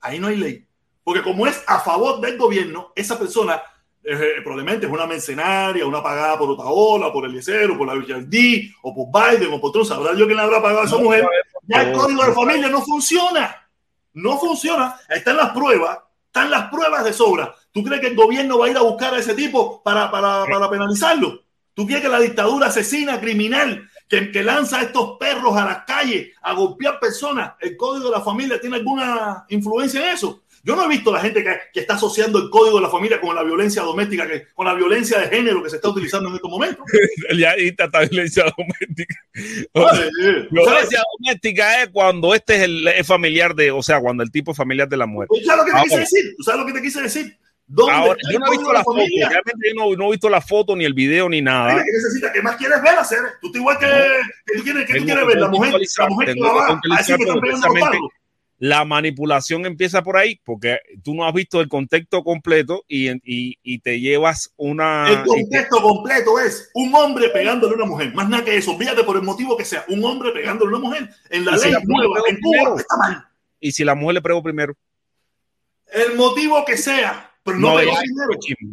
[SPEAKER 1] Ahí no hay ley. Porque como es a favor del gobierno, esa persona eh, probablemente es una mercenaria, una pagada por Otaola, por Eliezer, o por la Villardi, o por Biden, o por Trump. Sabrá yo quién le habrá pagado a esa
[SPEAKER 2] No,
[SPEAKER 1] mujer. Ya el código de familia no funciona. No funciona. Ahí están las pruebas. Están las pruebas de sobra. ¿Tú crees que el gobierno va a ir a buscar a ese tipo para, para, para penalizarlo? ¿Tú crees que la dictadura asesina, criminal, que, que lanza a estos perros a las calles a golpear personas, el código de la familia tiene alguna influencia en eso? Yo no he visto la gente que, que está asociando el código de la familia con la violencia doméstica, que, con la violencia de género que se está utilizando en estos momentos.
[SPEAKER 2] Ya está esta violencia doméstica.
[SPEAKER 1] Eh.
[SPEAKER 2] Violencia doméstica es cuando este es el es familiar de, o sea, cuando el tipo es familiar de la mujer.
[SPEAKER 1] ¿Tú sabes lo que te quise
[SPEAKER 2] Ahora.
[SPEAKER 1] decir? ¿Tú sabes lo que te quise decir? ¿Dónde
[SPEAKER 2] Ahora, yo no he visto la foto, realmente yo no, no he visto la foto, ni el video, ni nada.
[SPEAKER 1] ¿qué necesitas? ¿Qué más quieres ver hacer? Tú estás igual que, que tú quieres, que tú quieres ver la mujer, la mujer que va a decir que están
[SPEAKER 2] precisamente. La manipulación empieza por ahí, porque tú no has visto el contexto completo y, y, y te llevas una...
[SPEAKER 1] El
[SPEAKER 2] y te-
[SPEAKER 1] contexto completo es un hombre pegándole a una mujer. Más nada que eso. Fíjate por el motivo que sea. Un hombre pegándole a una mujer. En la
[SPEAKER 2] Y si
[SPEAKER 1] ley
[SPEAKER 2] la
[SPEAKER 1] nueva, en Cuba,
[SPEAKER 2] primero.
[SPEAKER 1] está mal.
[SPEAKER 2] y si la mujer le pregó primero.
[SPEAKER 1] El motivo que sea. Pero no,
[SPEAKER 2] No,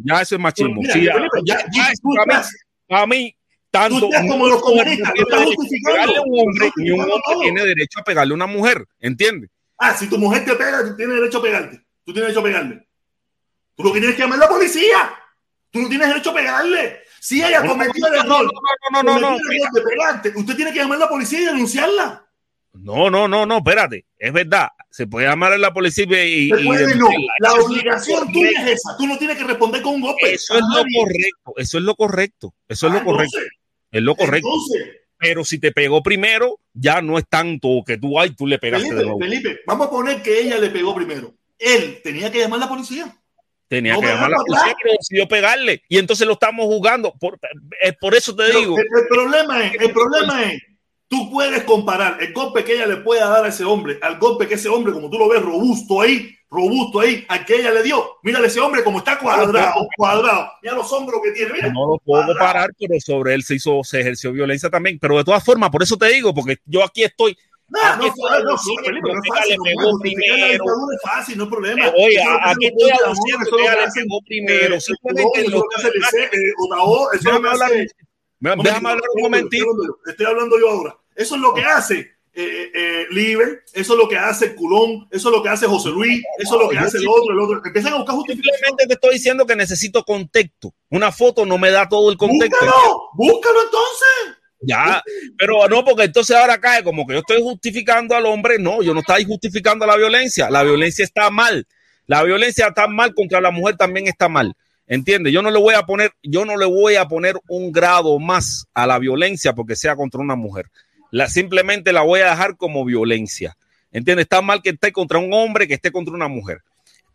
[SPEAKER 2] ya, eso es machismo.
[SPEAKER 1] mira,
[SPEAKER 2] Sí, ya-
[SPEAKER 1] ya-
[SPEAKER 2] ya- para mí-
[SPEAKER 1] estás-
[SPEAKER 2] para mí, tanto
[SPEAKER 1] como los comunistas,
[SPEAKER 2] pegarle a un hombre y un tiene derecho a pegarle a una mujer, ¿entiendes?
[SPEAKER 1] Ah, si tu mujer te pega, tú tienes derecho a pegarte. Tú tienes derecho a pegarle. Tú lo que tienes que llamar a la policía. Tú no tienes derecho a pegarle. Si ella
[SPEAKER 2] No,
[SPEAKER 1] cometió el
[SPEAKER 2] no,
[SPEAKER 1] error,
[SPEAKER 2] no, no, no, no,
[SPEAKER 1] el error de pegarte, usted tiene que llamar a la policía y denunciarla.
[SPEAKER 2] no, no, no, no, espérate, es verdad, se puede llamar a la policía y, y
[SPEAKER 1] de no. La
[SPEAKER 2] Eso
[SPEAKER 1] obligación tuya es esa. Tú no tienes que responder con un golpe.
[SPEAKER 2] Eso es lo correcto, eso es lo correcto, eso es
[SPEAKER 1] Ah,
[SPEAKER 2] lo correcto,
[SPEAKER 1] entonces,
[SPEAKER 2] es lo correcto.
[SPEAKER 1] Entonces,
[SPEAKER 2] Pero si te pegó primero, ya no es tanto que tú, ay, tú le pegaste de nuevo.
[SPEAKER 1] Felipe, vamos a poner que ella le pegó primero. Él tenía que llamar a la policía.
[SPEAKER 2] Tenía
[SPEAKER 1] no
[SPEAKER 2] que llamar a la policía, pero decidió pegarle. Y entonces lo estamos jugando. Por, es por eso te
[SPEAKER 1] Pero
[SPEAKER 2] digo.
[SPEAKER 1] el, el problema es, el problema es, tú puedes comparar el golpe que ella le pueda dar a ese hombre al golpe que ese hombre, como tú lo ves, robusto ahí, robusto ahí, al que ella le dio. Mírale ese hombre como está cuadrado, cuadrado. Mira los hombros que tiene. Mira.
[SPEAKER 2] No lo puedo
[SPEAKER 1] cuadrado.
[SPEAKER 2] parar, pero sobre él se hizo, se ejerció violencia también. Pero de todas formas, por eso te digo, porque yo aquí estoy
[SPEAKER 1] No, no, no, no, no es fácil. No hay problema.
[SPEAKER 2] Oye, aquí estoy aduciendo que le pegó primero. Simplemente
[SPEAKER 1] lo que eso
[SPEAKER 2] hablar, déjame hablar un momentito.
[SPEAKER 1] Estoy hablando yo ahora. Eso es lo que hace eh, eh, Liber, eso es lo que hace Culón, eso es lo que hace José Luis, eso es lo que hace el otro, el otro. Empiezan a buscar justificación.
[SPEAKER 2] Simplemente te estoy diciendo que necesito contexto. Una foto no me da todo el contexto.
[SPEAKER 1] Búscalo, búscalo entonces.
[SPEAKER 2] Ya, pero no, porque entonces ahora cae como que yo estoy justificando al hombre. No, yo no estoy justificando la violencia. La violencia está mal. La violencia está mal contra la mujer también está mal. ¿Entiendes? Yo no le voy a poner, yo no le voy a poner un grado más a la violencia porque sea contra una mujer la, simplemente la voy a dejar como violencia. ¿Entiendes? Está mal que esté contra un hombre que esté contra una mujer.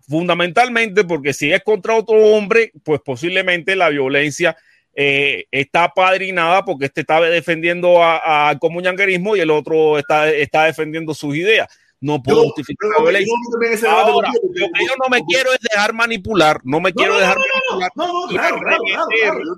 [SPEAKER 2] Fundamentalmente porque si es contra otro hombre, pues posiblemente la violencia eh, está padrinada porque este está defendiendo al comunanguerismo y el otro está, está defendiendo sus ideas no puedo justificar la violencia. Ahora, lo que yo no me quiero es dejar manipular, no me quiero dejar manipular.
[SPEAKER 1] No, no, claro, claro,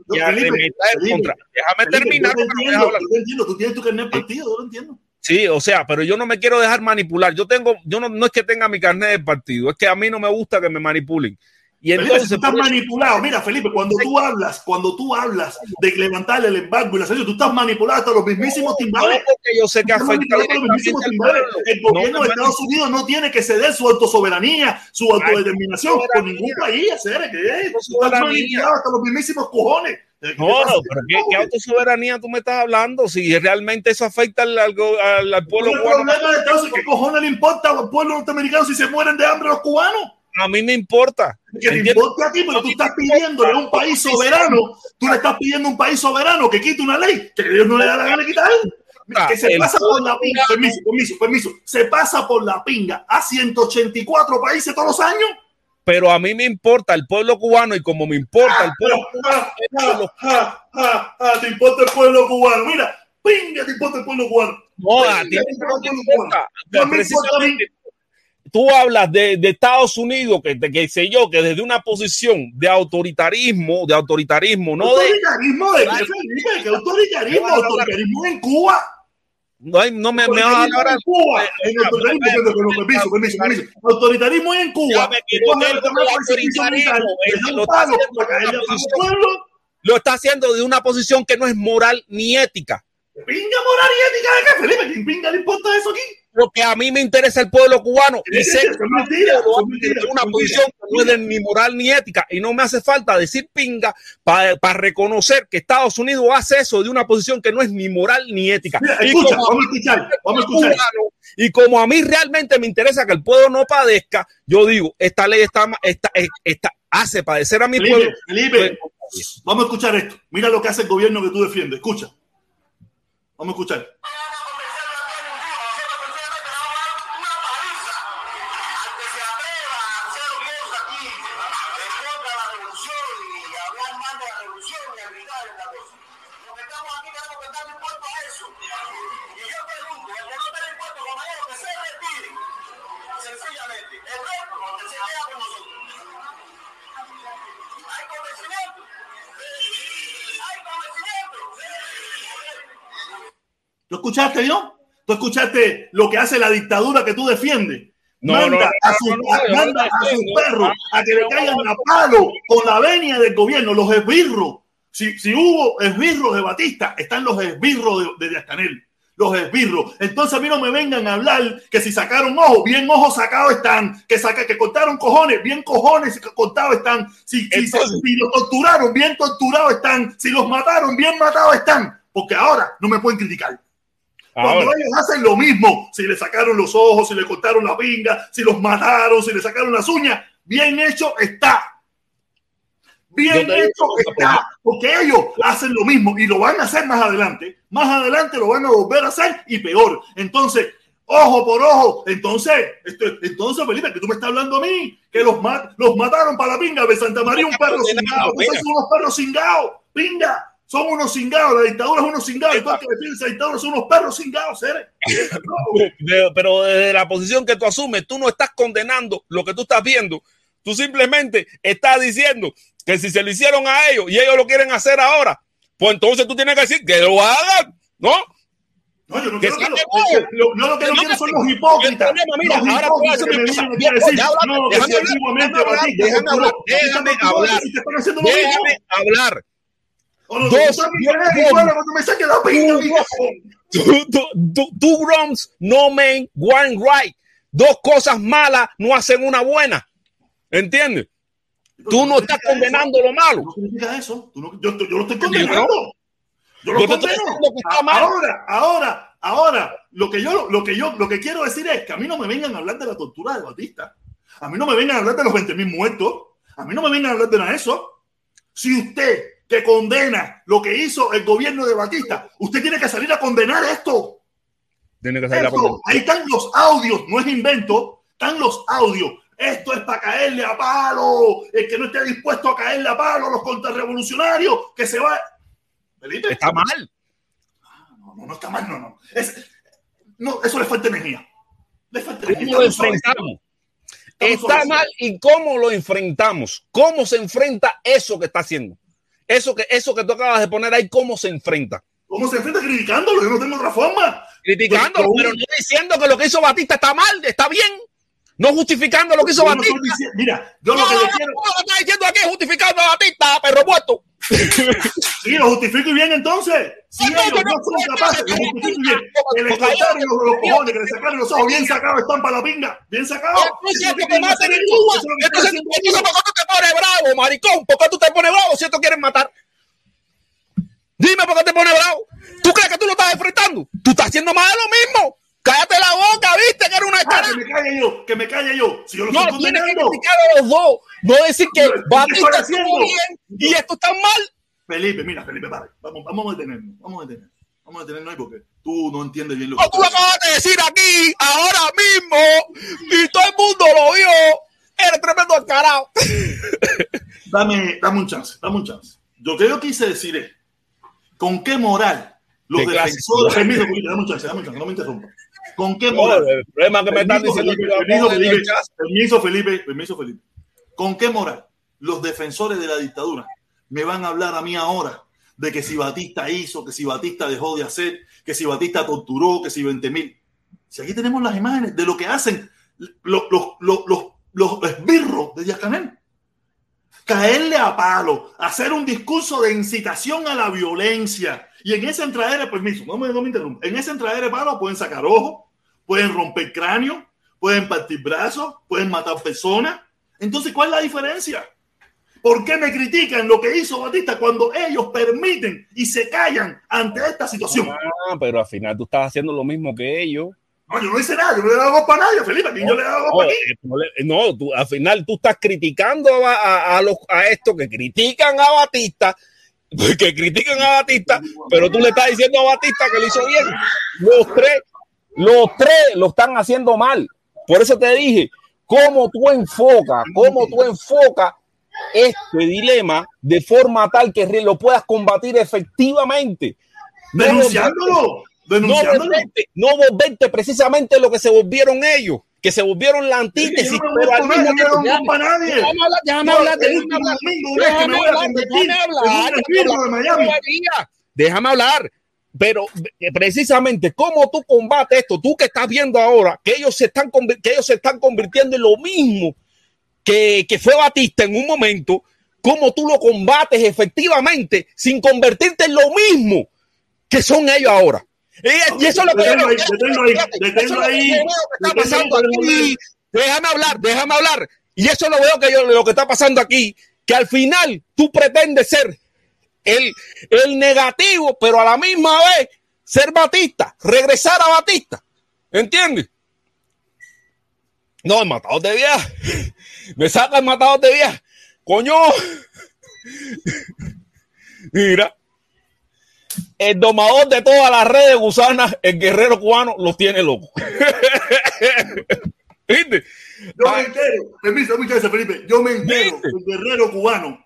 [SPEAKER 2] Déjame terminar.
[SPEAKER 1] Yo entiendo, tú tienes tu carnet partido, yo lo entiendo.
[SPEAKER 2] Sí, o sea, pero yo no me quiero dejar manipular. Yo tengo, yo no, no es que tenga mi carnet de partido, es que a mí no me gusta que me manipulen. Y entonces
[SPEAKER 1] Felipe, estás manipulado. Mira, Felipe, cuando tú hablas, cuando tú hablas de levantarle el embargo y la salida, tú estás manipulado hasta los mismísimos timbales.
[SPEAKER 2] No, yo sé que afecta
[SPEAKER 1] los mismísimos timbales. El gobierno de Estados Unidos no tiene que ceder su autosoberanía, su autodeterminación por ningún país. Hacer que estás manipulado hasta los mismísimos cojones.
[SPEAKER 2] No, no, pero ¿qué, ¿qué, autosoberanía tú me estás hablando? Si realmente eso afecta al, al, al pueblo
[SPEAKER 1] cubano. ¿Qué cojones le importa al pueblo norteamericano si se mueren de hambre los cubanos?
[SPEAKER 2] A mí me importa.
[SPEAKER 1] Que te importa a ti, pero tú estás pidiendo a un país soberano, tú le estás pidiendo a un país soberano que quite una ley que Dios no le da la gana de quitar. Que se pasa por la pinga, permiso, permiso, permiso, se pasa por la pinga a 184 países todos los años.
[SPEAKER 2] Pero a mí me importa el pueblo cubano y como me importa el pueblo
[SPEAKER 1] cubano. te importa el pueblo cubano. Mira, pinga, te importa el pueblo cubano.
[SPEAKER 2] No, a ti te importa. Precisamente tú hablas de, de, Estados Unidos, que, que sé yo, que desde una posición de autoritarismo, de autoritarismo, no
[SPEAKER 1] ¿Autoritarismo de, qué, ¿Qué autoritarismo? ¿Autoritarismo en Cuba?
[SPEAKER 2] No, no me, me vas a hablar
[SPEAKER 1] en Cuba. En autoritarismo, permiso, permiso, permiso. Autoritarismo en Cuba.
[SPEAKER 2] Lo está haciendo de una posición que no es moral ni ética.
[SPEAKER 1] ¿Pinga moral y ética de qué, Felipe? ¿Quién pinga le importa eso aquí?
[SPEAKER 2] Lo que a mí me interesa el pueblo cubano y sé que una posición que no es ni moral ni ética y no me hace falta decir pinga para reconocer que Estados Unidos hace eso de una posición que no es ni moral ni ética.
[SPEAKER 1] escucha, vamos a escuchar, vamos a escuchar. Cubano,
[SPEAKER 2] y como a mí realmente me interesa que el pueblo no padezca, yo digo, esta ley está, está, está hace padecer a mi
[SPEAKER 1] Felipe,
[SPEAKER 2] pueblo.
[SPEAKER 1] Felipe, vamos a escuchar esto. Mira lo que hace el gobierno que tú defiendes. Escucha. Vamos a escuchar. ¿Tú escuchaste, yo? ¿Tú escuchaste lo que hace la dictadura que tú defiendes?
[SPEAKER 2] No,
[SPEAKER 1] manda
[SPEAKER 2] no,
[SPEAKER 1] a sus perros a que le caigan a palo con la venia del gobierno, los esbirros. Si, si hubo esbirros de Batista, están los esbirros de, de Díaz Canel los esbirros. Entonces a mí no me vengan a hablar que si sacaron ojos, bien ojos sacados están, que saca, que cortaron cojones, bien cojones cortados están, si, si, si, los torturaron, bien torturados están, si los mataron, bien matados están, porque ahora no me pueden criticar. Cuando ellos hacen lo mismo, si le sacaron los ojos, si le cortaron la pinga, si los mataron, si le sacaron las uñas, bien hecho está. Bien hecho está, porque ellos hacen lo mismo y lo van a hacer más adelante. Más adelante lo van a volver a hacer y peor. Entonces, ojo por ojo. Entonces, entonces Felipe, que tú me estás hablando a mí, que los, los mataron para la pinga de Santa María, un perro cingado. Son unos perros cingados, pinga. Son unos cingados, la dictadura es unos cingados, y todo que defiende esa dictadura son unos perros cingados, ¿eres?
[SPEAKER 2] Pero desde la posición que tú asumes, tú no estás condenando lo que tú estás viendo. Tú simplemente estás diciendo que si se lo hicieron a ellos y ellos lo quieren hacer ahora, pues entonces tú tienes que decir que lo hagan, ¿no?
[SPEAKER 1] No, yo no quiero que, lo, no, lo que no quiero son los hipócritas. Mira, los ahora hipócritas que me vienen a decir, no, que si antiguamente Batista,
[SPEAKER 2] déjame hablar, déjame hablar.
[SPEAKER 1] Dos,
[SPEAKER 2] Two wrongs no make one right. Dos cosas malas no hacen una buena. ¿Entiendes? Tú no estás condenando lo malo.
[SPEAKER 1] Eso. Yo, lo estoy condenando. Yo lo condeno. Ahora, ahora, ahora, lo que yo, lo que yo, lo que quiero decir es que a mí no me vengan a hablar de la tortura de Batista. A mí no me vengan a hablar de los 20 mil muertos. A mí no me vengan a hablar de nada de eso. Si usted que condena lo que hizo el gobierno de Batista, usted tiene que salir a condenar esto.
[SPEAKER 2] Tiene que salir a condenar.
[SPEAKER 1] Ahí están los audios, no es invento, están los audios. Esto es para caerle a palo. El que no esté dispuesto a caerle a palo a los contrarrevolucionarios, que se va.
[SPEAKER 2] Felipe. Está mal.
[SPEAKER 1] No, no, no está mal, no, no. Es, no, eso le falta energía. Le falta
[SPEAKER 2] energía. ¿Cómo lo enfrentamos? Está mal y cómo lo enfrentamos. ¿Cómo se enfrenta eso que está haciendo? Eso que, eso que tú acabas de poner ahí, ¿cómo se enfrenta?
[SPEAKER 1] ¿Cómo se enfrenta? Criticándolo. Yo no tengo otra forma.
[SPEAKER 2] Criticándolo, pero, pero no diciendo que lo que hizo Batista está mal, está bien. No justificando lo que hizo Batista.
[SPEAKER 1] mira, yo lo que le quiero.
[SPEAKER 2] No, está diciendo aquí justificando a Batista, perro muerto.
[SPEAKER 1] Sí, lo justifico y bien entonces. Si ellos no, son capaces, lo justifico bien. Que le cortaron los, los cojones, que le sacaron los ojos, bien sacado, están para la pinga, bien sacado.
[SPEAKER 2] Entonces, que te maten en Cuba. Entonces, ¿por qué tú te pones bravo, maricón? ¿Por qué tú te pones bravo si esto quieren matar? Dime por qué te pones bravo. ¿Tú crees que tú lo estás enfrentando? Tú estás haciendo más de lo mismo. Cállate la boca, viste que era una
[SPEAKER 1] cara. Ah, que me calle yo, que me calle yo. Si yo lo
[SPEAKER 2] no,
[SPEAKER 1] estoy
[SPEAKER 2] tienes que criticar a los dos. No decir que Batista estuvo bien y esto está mal.
[SPEAKER 1] Felipe, mira, Felipe, vale. Vamos, vamos a detenernos. Vamos a detenernos. Vamos a detenernos ahí porque tú no entiendes bien lo
[SPEAKER 2] que. No, tú lo acabas de decir aquí, ahora mismo, y todo el mundo lo vio. Eres tremendo encarado.
[SPEAKER 1] dame, dame un chance, dame un chance. Yo creo que quise decir es, ¿con qué moral los defensores... Permiso, dame un chance, dame un chance, no me interrumpa. ¿Con qué moral?
[SPEAKER 2] el problema que me están diciendo
[SPEAKER 1] permiso, Felipe, permiso, Felipe, permiso, Felipe. ¿Con qué moral los defensores de la dictadura me van a hablar a mí ahora de que si Batista hizo, que si Batista dejó de hacer, que si Batista torturó, que si 20 mil? Si aquí tenemos las imágenes de lo que hacen los, los, los, los, esbirros de Díaz Canel. Caerle a palo, hacer un discurso de incitación a la violencia. Y en ese entradero, permiso, no me, no me interrumpa, en ese entradero de palo pueden sacar ojos, pueden romper cráneo, pueden partir brazos, pueden matar personas. Entonces, ¿cuál es la diferencia? ¿Por qué me critican lo que hizo Batista cuando ellos permiten y se callan ante esta situación?
[SPEAKER 2] Ah, pero al final tú estás haciendo lo mismo que ellos.
[SPEAKER 1] No, yo no hice nada, yo no le hago para nadie, Felipe, no, yo le hago no, para ti.
[SPEAKER 2] Eh, no, tú, al final tú estás criticando a, a, a, los, a estos que critican a Batista, que critican a Batista, pero tú le estás diciendo a Batista que lo hizo bien. Los tres los tres lo están haciendo mal. Por eso te dije, cómo tú enfocas, cómo tú enfocas este dilema de forma tal que lo puedas combatir efectivamente.
[SPEAKER 1] Denunciándolo.
[SPEAKER 2] Denunciándolo. No volverte, precisamente lo que se volvieron ellos, que se volvieron la antítesis.
[SPEAKER 1] pero al mismo tiempo, déjame hablar, déjame hablar,
[SPEAKER 2] déjame hablar pero eh, precisamente cómo tú combates esto, tú que estás viendo ahora que ellos se están, que ellos se están convirtiendo en lo mismo que, que fue Batista en un momento, cómo tú lo combates efectivamente sin convertirte en lo mismo que son ellos ahora. Y, eso es lo que está pasando aquí. Déjame hablar, déjame hablar. Y eso lo veo que yo, lo que está pasando aquí, que al final tú pretendes ser el, el negativo, pero a la misma vez ser Batista, regresar a Batista. ¿Entiendes? No, el matador de viaje. Me saca el matador de viaje. Coño. Mira. El domador de todas las redes gusanas, el guerrero cubano, los tiene locos.
[SPEAKER 1] ¿Viste? Yo me entero, permiso, muchas gracias, Felipe. Yo me entero, el guerrero cubano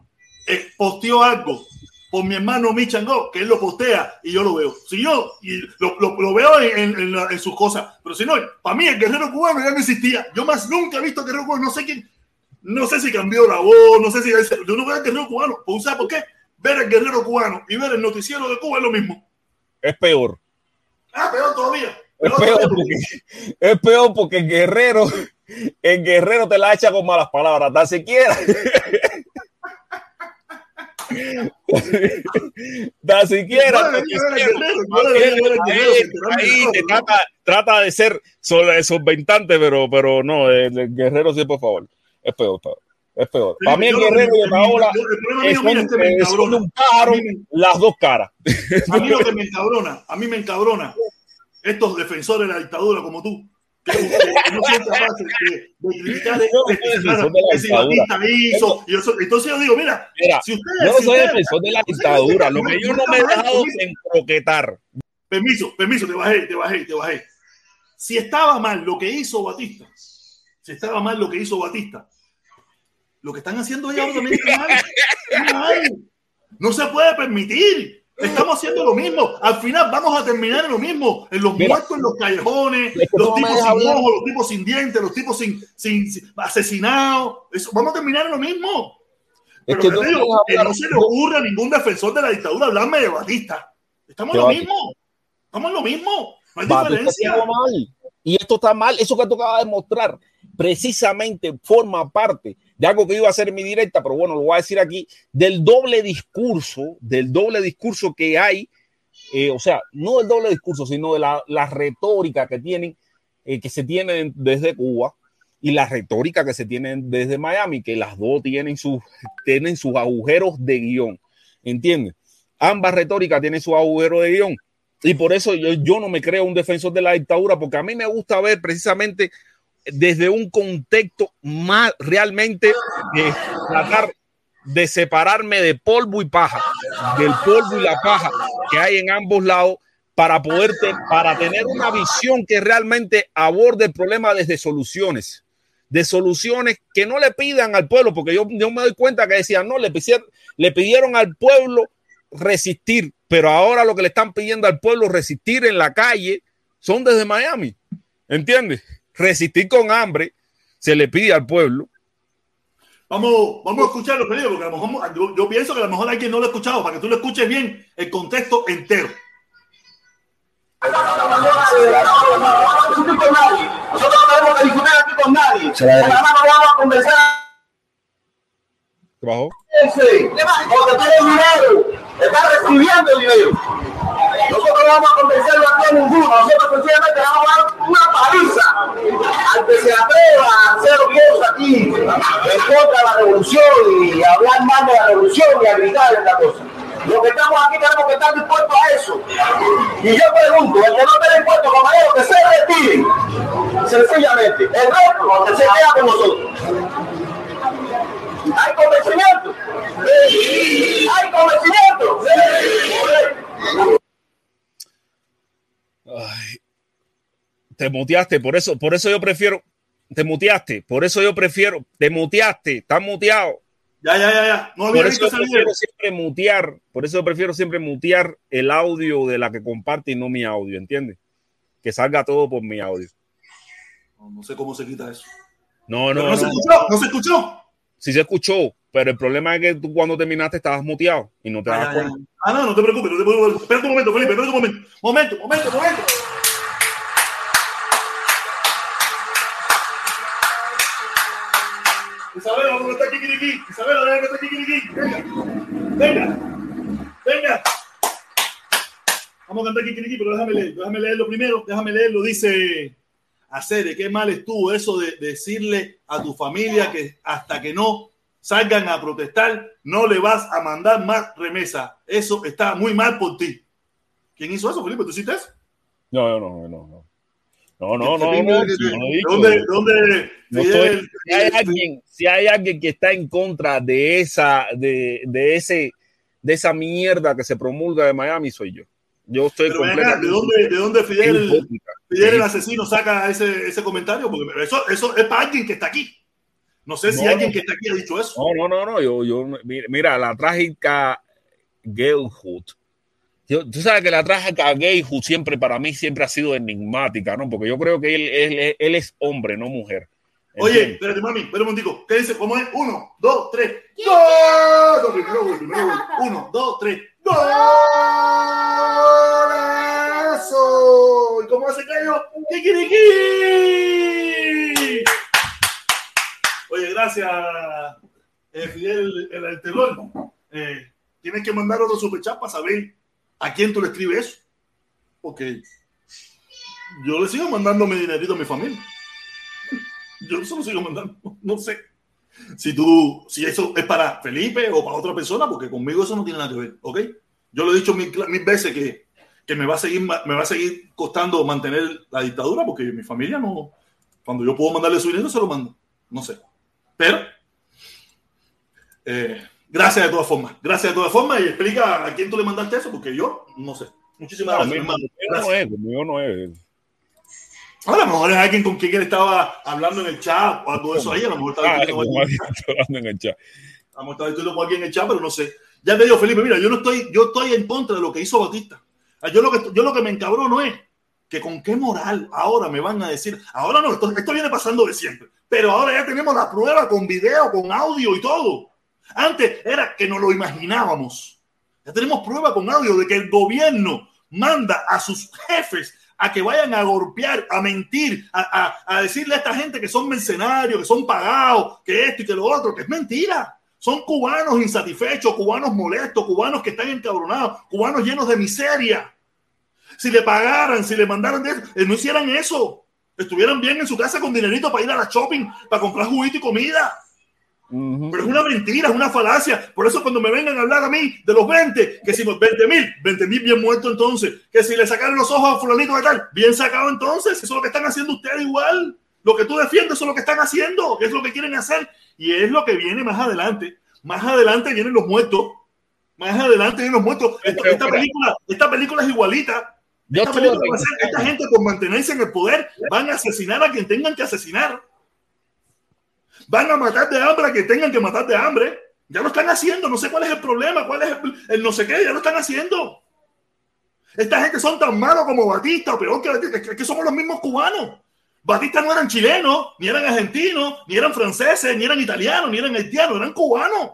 [SPEAKER 1] eh, posteó algo por mi hermano Michango, que él lo postea y yo lo veo. Si yo y lo, lo, lo, veo en, en, en, sus cosas, pero si no, para mí el guerrero cubano ya no existía. Yo más nunca he visto guerrero cubano, no sé quién, no sé si cambió la voz, no sé si yo no veo al guerrero cubano. Pues, ¿Sabes por qué? Ver el guerrero cubano y ver el noticiero de Cuba es lo mismo.
[SPEAKER 2] Es peor.
[SPEAKER 1] Ah, peor todavía.
[SPEAKER 2] Es peor, porque, es peor porque el guerrero, el guerrero te la echa con malas palabras, tan siquiera. Tan siquiera. Ahí trata, trata de ser solventante, pero, pero no, el, el guerrero sí, por favor. Es peor, peor. Es peor. Para mí el guerrero de Paola es son un pájaro las dos caras.
[SPEAKER 1] A mí lo que me encabrona, a mí me encabrona estos defensores de la dictadura como tú, no de, de criticar si entonces yo digo, mira,
[SPEAKER 2] mira si ustedes, yo no soy defensor de la dictadura, lo que yo no me he dejado encroquetar.
[SPEAKER 1] Permiso, permiso, te bajé, te bajé, te bajé. Si estaba mal lo que hizo Batista, si estaba mal lo que hizo Batista, lo que están haciendo ellos también. Está mal. No se puede permitir. Estamos haciendo lo mismo. Al final vamos a terminar en lo mismo. En los Mira, muertos en los callejones, los tipos sin ojos, los tipos sin dientes, los tipos sin, sin, sin asesinados. Eso, vamos a terminar en lo mismo. Pero es que, digo, que no se le ocurra a ningún defensor de la dictadura hablarme de Batista. Estamos en lo mismo. Estamos en lo mismo. No hay Batista diferencia.
[SPEAKER 2] Mal. Y esto está mal. Eso que tú acabas de mostrar precisamente forma parte de algo que iba a ser mi directa, pero bueno, lo voy a decir aquí, del doble discurso, del doble discurso que hay, eh, o sea, no del doble discurso, sino de la, retórica que tienen, eh, que se tienen desde Cuba y la retórica que se tienen desde Miami, que las dos tienen sus, tienen sus agujeros de guion, ¿entiendes? Ambas retóricas tienen su agujero de guion. Y por eso yo, yo no me creo un defensor de la dictadura, porque a mí me gusta ver precisamente desde un contexto más realmente de tratar de separarme de polvo y paja, del polvo y la paja que hay en ambos lados para poder para tener una visión que realmente aborde el problema desde soluciones, de soluciones que no le pidan al pueblo, porque yo, yo me doy cuenta que decían, no, le pidieron, le pidieron al pueblo resistir, pero ahora lo que le están pidiendo al pueblo resistir en la calle son desde Miami, ¿entiendes? Resistir con hambre, se le pide al pueblo.
[SPEAKER 1] Vamos, vamos a escuchar los pedidos, porque a lo mejor yo, yo, pienso que a lo mejor alguien no lo ha escuchado, para que tú lo escuches bien el contexto entero.
[SPEAKER 3] Nosotros no tenemos que discutir aquí con nadie. Nada más no vamos a conversar.
[SPEAKER 2] ¿Qué bajó?
[SPEAKER 3] Ese, porque tiene dinero, está recibiendo dinero. Nosotros no vamos a aquí a ninguno. Nosotros sencillamente vamos a dar una paliza al que se atreva a hacer cosas aquí en contra de la revolución y hablar mal de la revolución y a gritar esta cosa. Los que estamos aquí tenemos que estar dispuestos a eso. Y yo pregunto, el que no esté dispuesto, compañero, que se retire. Sencillamente. El resto, que se queda con nosotros. ¿Hay convencimiento? Sí. ¿Hay convencimiento? Sí.
[SPEAKER 2] Ay, te muteaste, por eso, por eso yo prefiero, te muteaste, por eso yo prefiero, te muteaste, estás muteado.
[SPEAKER 1] Ya, ya, ya, ya. No
[SPEAKER 2] por eso yo prefiero siempre mutear, por eso yo prefiero siempre mutear el audio de la que comparte y no mi audio, ¿entiendes? Que salga todo por mi audio.
[SPEAKER 1] No, no sé cómo se quita eso.
[SPEAKER 2] No, no,
[SPEAKER 1] no,
[SPEAKER 2] no,
[SPEAKER 1] se escuchó, no se escuchó.
[SPEAKER 2] Sí se escuchó, pero el problema es que tú cuando terminaste estabas muteado y no te das cuenta.
[SPEAKER 1] Ah, no, no te preocupes, no te preocupes. Espera un momento, Felipe, espera un momento. Momento, momento, momento. Isabela, ¿dónde está Kikiriki? Isabela, ¿dónde está Kikiriki? Venga, venga, venga. Vamos a cantar Kikiriki, pero déjame leer, déjame leerlo primero, déjame leerlo. Dice, hacer, qué mal estuvo eso de decirle a tu familia que hasta que no salgan a protestar, no le vas a mandar más remesa. Eso está muy mal por ti. ¿Quién hizo eso, Felipe? ¿Tú hiciste eso?
[SPEAKER 2] No, no, no, no. No, no, no, no. no,
[SPEAKER 1] ¿Dónde, dónde
[SPEAKER 2] no estoy, si, hay alguien, si hay alguien que está en contra de esa, de, de ese, de esa mierda que se promulga de Miami, soy yo. Yo estoy
[SPEAKER 1] Pero ¿de dónde, de dónde Fidel, Fidel el asesino saca ese, ese comentario? Porque eso, eso es para alguien que está aquí. No sé si
[SPEAKER 2] No,
[SPEAKER 1] alguien
[SPEAKER 2] no.
[SPEAKER 1] que está aquí ha dicho eso.
[SPEAKER 2] No, no, no, no. Yo, yo, mira, la trágica Gayhood. Yo, tú sabes que la trágica Gayhood siempre, para mí, siempre ha sido enigmática, ¿no? Porque yo creo que él, él, él es hombre, no mujer.
[SPEAKER 1] Oye, espérate, mami, espera un momentico. ¿Qué dice? ¿Cómo es? Uno, dos, tres. ¡Gol! No, primero gol, primero gol. Uno, dos, tres. ¡Golazo! Cuba se cayó. ¡Kikiriki! Oye, gracias, eh, Fidel, el alterón. Eh, tienes que mandar otro superchat para saber a quién tú le escribes eso. Porque yo le sigo mandando mi dinerito a mi familia. Yo se lo sigo mandando. No sé si tú, si eso es para Felipe o para otra persona, porque conmigo eso no tiene nada que ver, ¿ok? Yo lo he dicho mil, mil veces que, que, me va a seguir, me va a seguir costando mantener la dictadura, porque mi familia no, cuando yo puedo mandarle su dinero, se lo mando. No sé. Pero, eh, gracias de todas formas. Gracias de todas formas y explica a quién tú le mandaste eso, porque yo no sé. Muchísimas gracias,
[SPEAKER 2] hermano. No es, no es.
[SPEAKER 1] A lo mejor es alguien con quien él estaba hablando en el chat o algo de eso ahí. A lo mejor estaba
[SPEAKER 2] Ah, hablando en el chat.
[SPEAKER 1] a lo mejor estaba discutiendo con alguien en el chat, pero no sé. Ya te digo, Felipe, mira, yo no estoy, yo estoy en contra de lo que hizo Batista. Yo lo que, yo lo que me encabrono es que con qué moral ahora me van a decir, ahora no, esto, esto viene pasando de siempre, pero ahora ya tenemos la prueba con video, con audio y todo. Antes era que nos lo imaginábamos. Ya tenemos prueba con audio de que el gobierno manda a sus jefes a que vayan a golpear, a mentir, a, a- a decirle a esta gente que son mercenarios, que son pagados, que esto y que lo otro, que es mentira. Son cubanos insatisfechos, cubanos molestos, cubanos que están encabronados, cubanos llenos de miseria. Si le pagaran, si le mandaran de eso, eh, no hicieran eso. Estuvieran bien en su casa con dinerito para ir a la shopping, para comprar juguito y comida. Pero es una mentira, es una falacia. Por eso cuando me vengan a hablar a mí de los 20, que si los 20 mil, 20 mil bien muerto entonces, que si le sacaron los ojos a fulanito de tal, bien sacado entonces, eso es lo que están haciendo ustedes igual. Lo que tú defiendes eso es lo que están haciendo, es lo que quieren hacer y es lo que viene más adelante. Más adelante vienen los muertos. Más adelante vienen los muertos. Esta, esta película, esta película es igualita. Esta, película va a ser- esta gente por mantenerse en el poder van a asesinar a quien tengan que asesinar. Van a matar de hambre a quien tengan que matar de hambre. Ya lo están haciendo. No sé cuál es el problema, cuál es el, el no sé qué. Ya lo están haciendo. Esta gente son tan malos como Batista, o peor que Batista. Es que somos los mismos cubanos. Batista no eran chilenos, ni eran argentinos, ni eran franceses, ni eran italianos, ni eran haitianos, eran cubanos.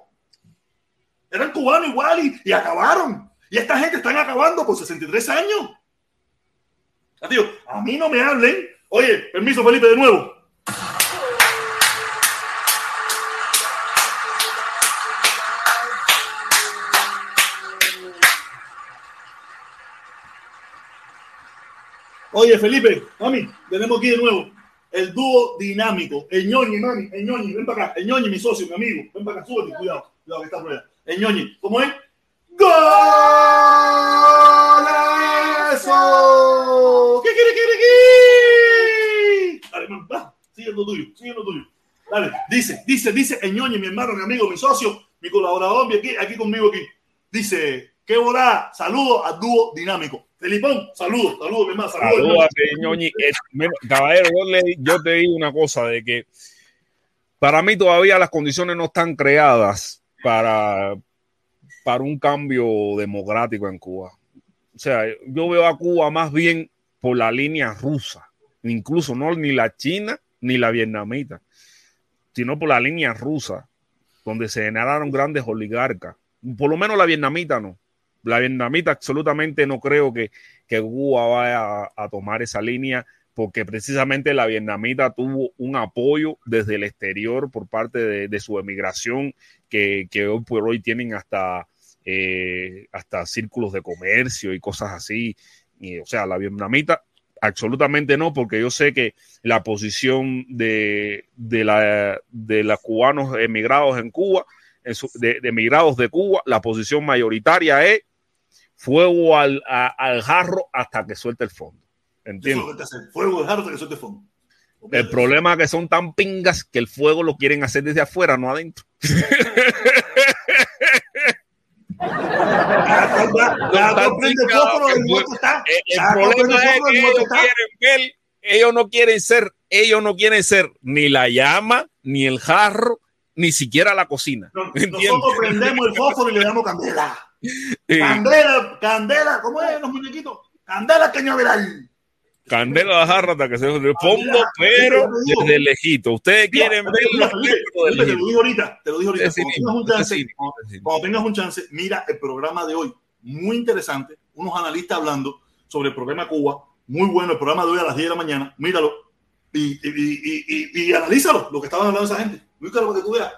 [SPEAKER 1] Eran cubanos igual y, y acabaron. Y esta gente están acabando por 63 años. Tío, a mí no me hablen. Oye, permiso, Felipe, de nuevo. Oye, Felipe, mami, tenemos aquí de nuevo el dúo dinámico. El ñoñi, mami, el ñoñi, ven para acá. El ñoñi, mi socio, mi amigo. Ven para acá, súbete, cuidado. Cuidado que está por allá. El ñoñi, ¿cómo es? ¡Golazo! ¿Qué quiere, quiere, quiere? Dale, man, va, sigue lo tuyo, sigue lo tuyo. Dale, dice, dice, dice el ñoñi, mi hermano, mi amigo, mi socio, mi colaborador, aquí, aquí conmigo aquí. Dice, qué volá, saludo al dúo dinámico. Felipón, saludos, saludos, mi hermano, saludos.
[SPEAKER 2] Salúdate, ñoñi. Caballero, yo, le- yo te digo una cosa de que para mí todavía las condiciones no están creadas para, para un cambio democrático en Cuba. O sea, yo veo a Cuba más bien por la línea rusa, incluso no ni la china ni la vietnamita, sino por la línea rusa, donde se generaron grandes oligarcas. Por lo menos la vietnamita no. La vietnamita absolutamente no creo que, Cuba vaya a, tomar esa línea porque precisamente la vietnamita tuvo un apoyo desde el exterior por parte de, su emigración que, hoy por hoy tienen hasta, eh, hasta círculos de comercio y cosas así. O sea, la vietnamita absolutamente no, porque yo sé que la posición de, de, la, de los cubanos emigrados en Cuba, de emigrados de Cuba, la posición mayoritaria es fuego al, a- al jarro hasta que suelte el fondo.
[SPEAKER 1] Eso es
[SPEAKER 2] ¿Entiendes?
[SPEAKER 1] lo que. Fuego de harto que suelte fondo.
[SPEAKER 2] El problema es que son tan pingas que el fuego lo quieren hacer desde afuera, no adentro.
[SPEAKER 1] El el
[SPEAKER 2] el. El, el
[SPEAKER 1] tú
[SPEAKER 2] problema
[SPEAKER 1] el
[SPEAKER 2] es que
[SPEAKER 1] el
[SPEAKER 2] ellos quieren ver, ellos no quieren ser, ellos no quieren ser ni la llama, ni el jarro, ni siquiera la cocina.
[SPEAKER 1] Nosotros prendemos el fósforo y le damos candela.
[SPEAKER 2] Sí.
[SPEAKER 1] Candela, candela, ¿cómo es los muñequitos? Candela cañaveral.
[SPEAKER 2] Candela de jarra hasta que se el fondo, pero desde lejito. Ustedes
[SPEAKER 1] Mira,
[SPEAKER 2] quieren ver
[SPEAKER 1] mira,
[SPEAKER 2] los
[SPEAKER 1] Felipe,
[SPEAKER 2] efectos del
[SPEAKER 1] Felipe, te lo dije ahorita, te lo dije ahorita. Cuando tengas un chance, cuando- tengas un chance, mira el programa de hoy. Muy interesante. Unos analistas hablando sobre el problema Cuba, muy bueno el programa de hoy a las 10 de la mañana, míralo y, y, y, y analízalo, lo que estaban hablando esa gente. Búscalo para que tú veas.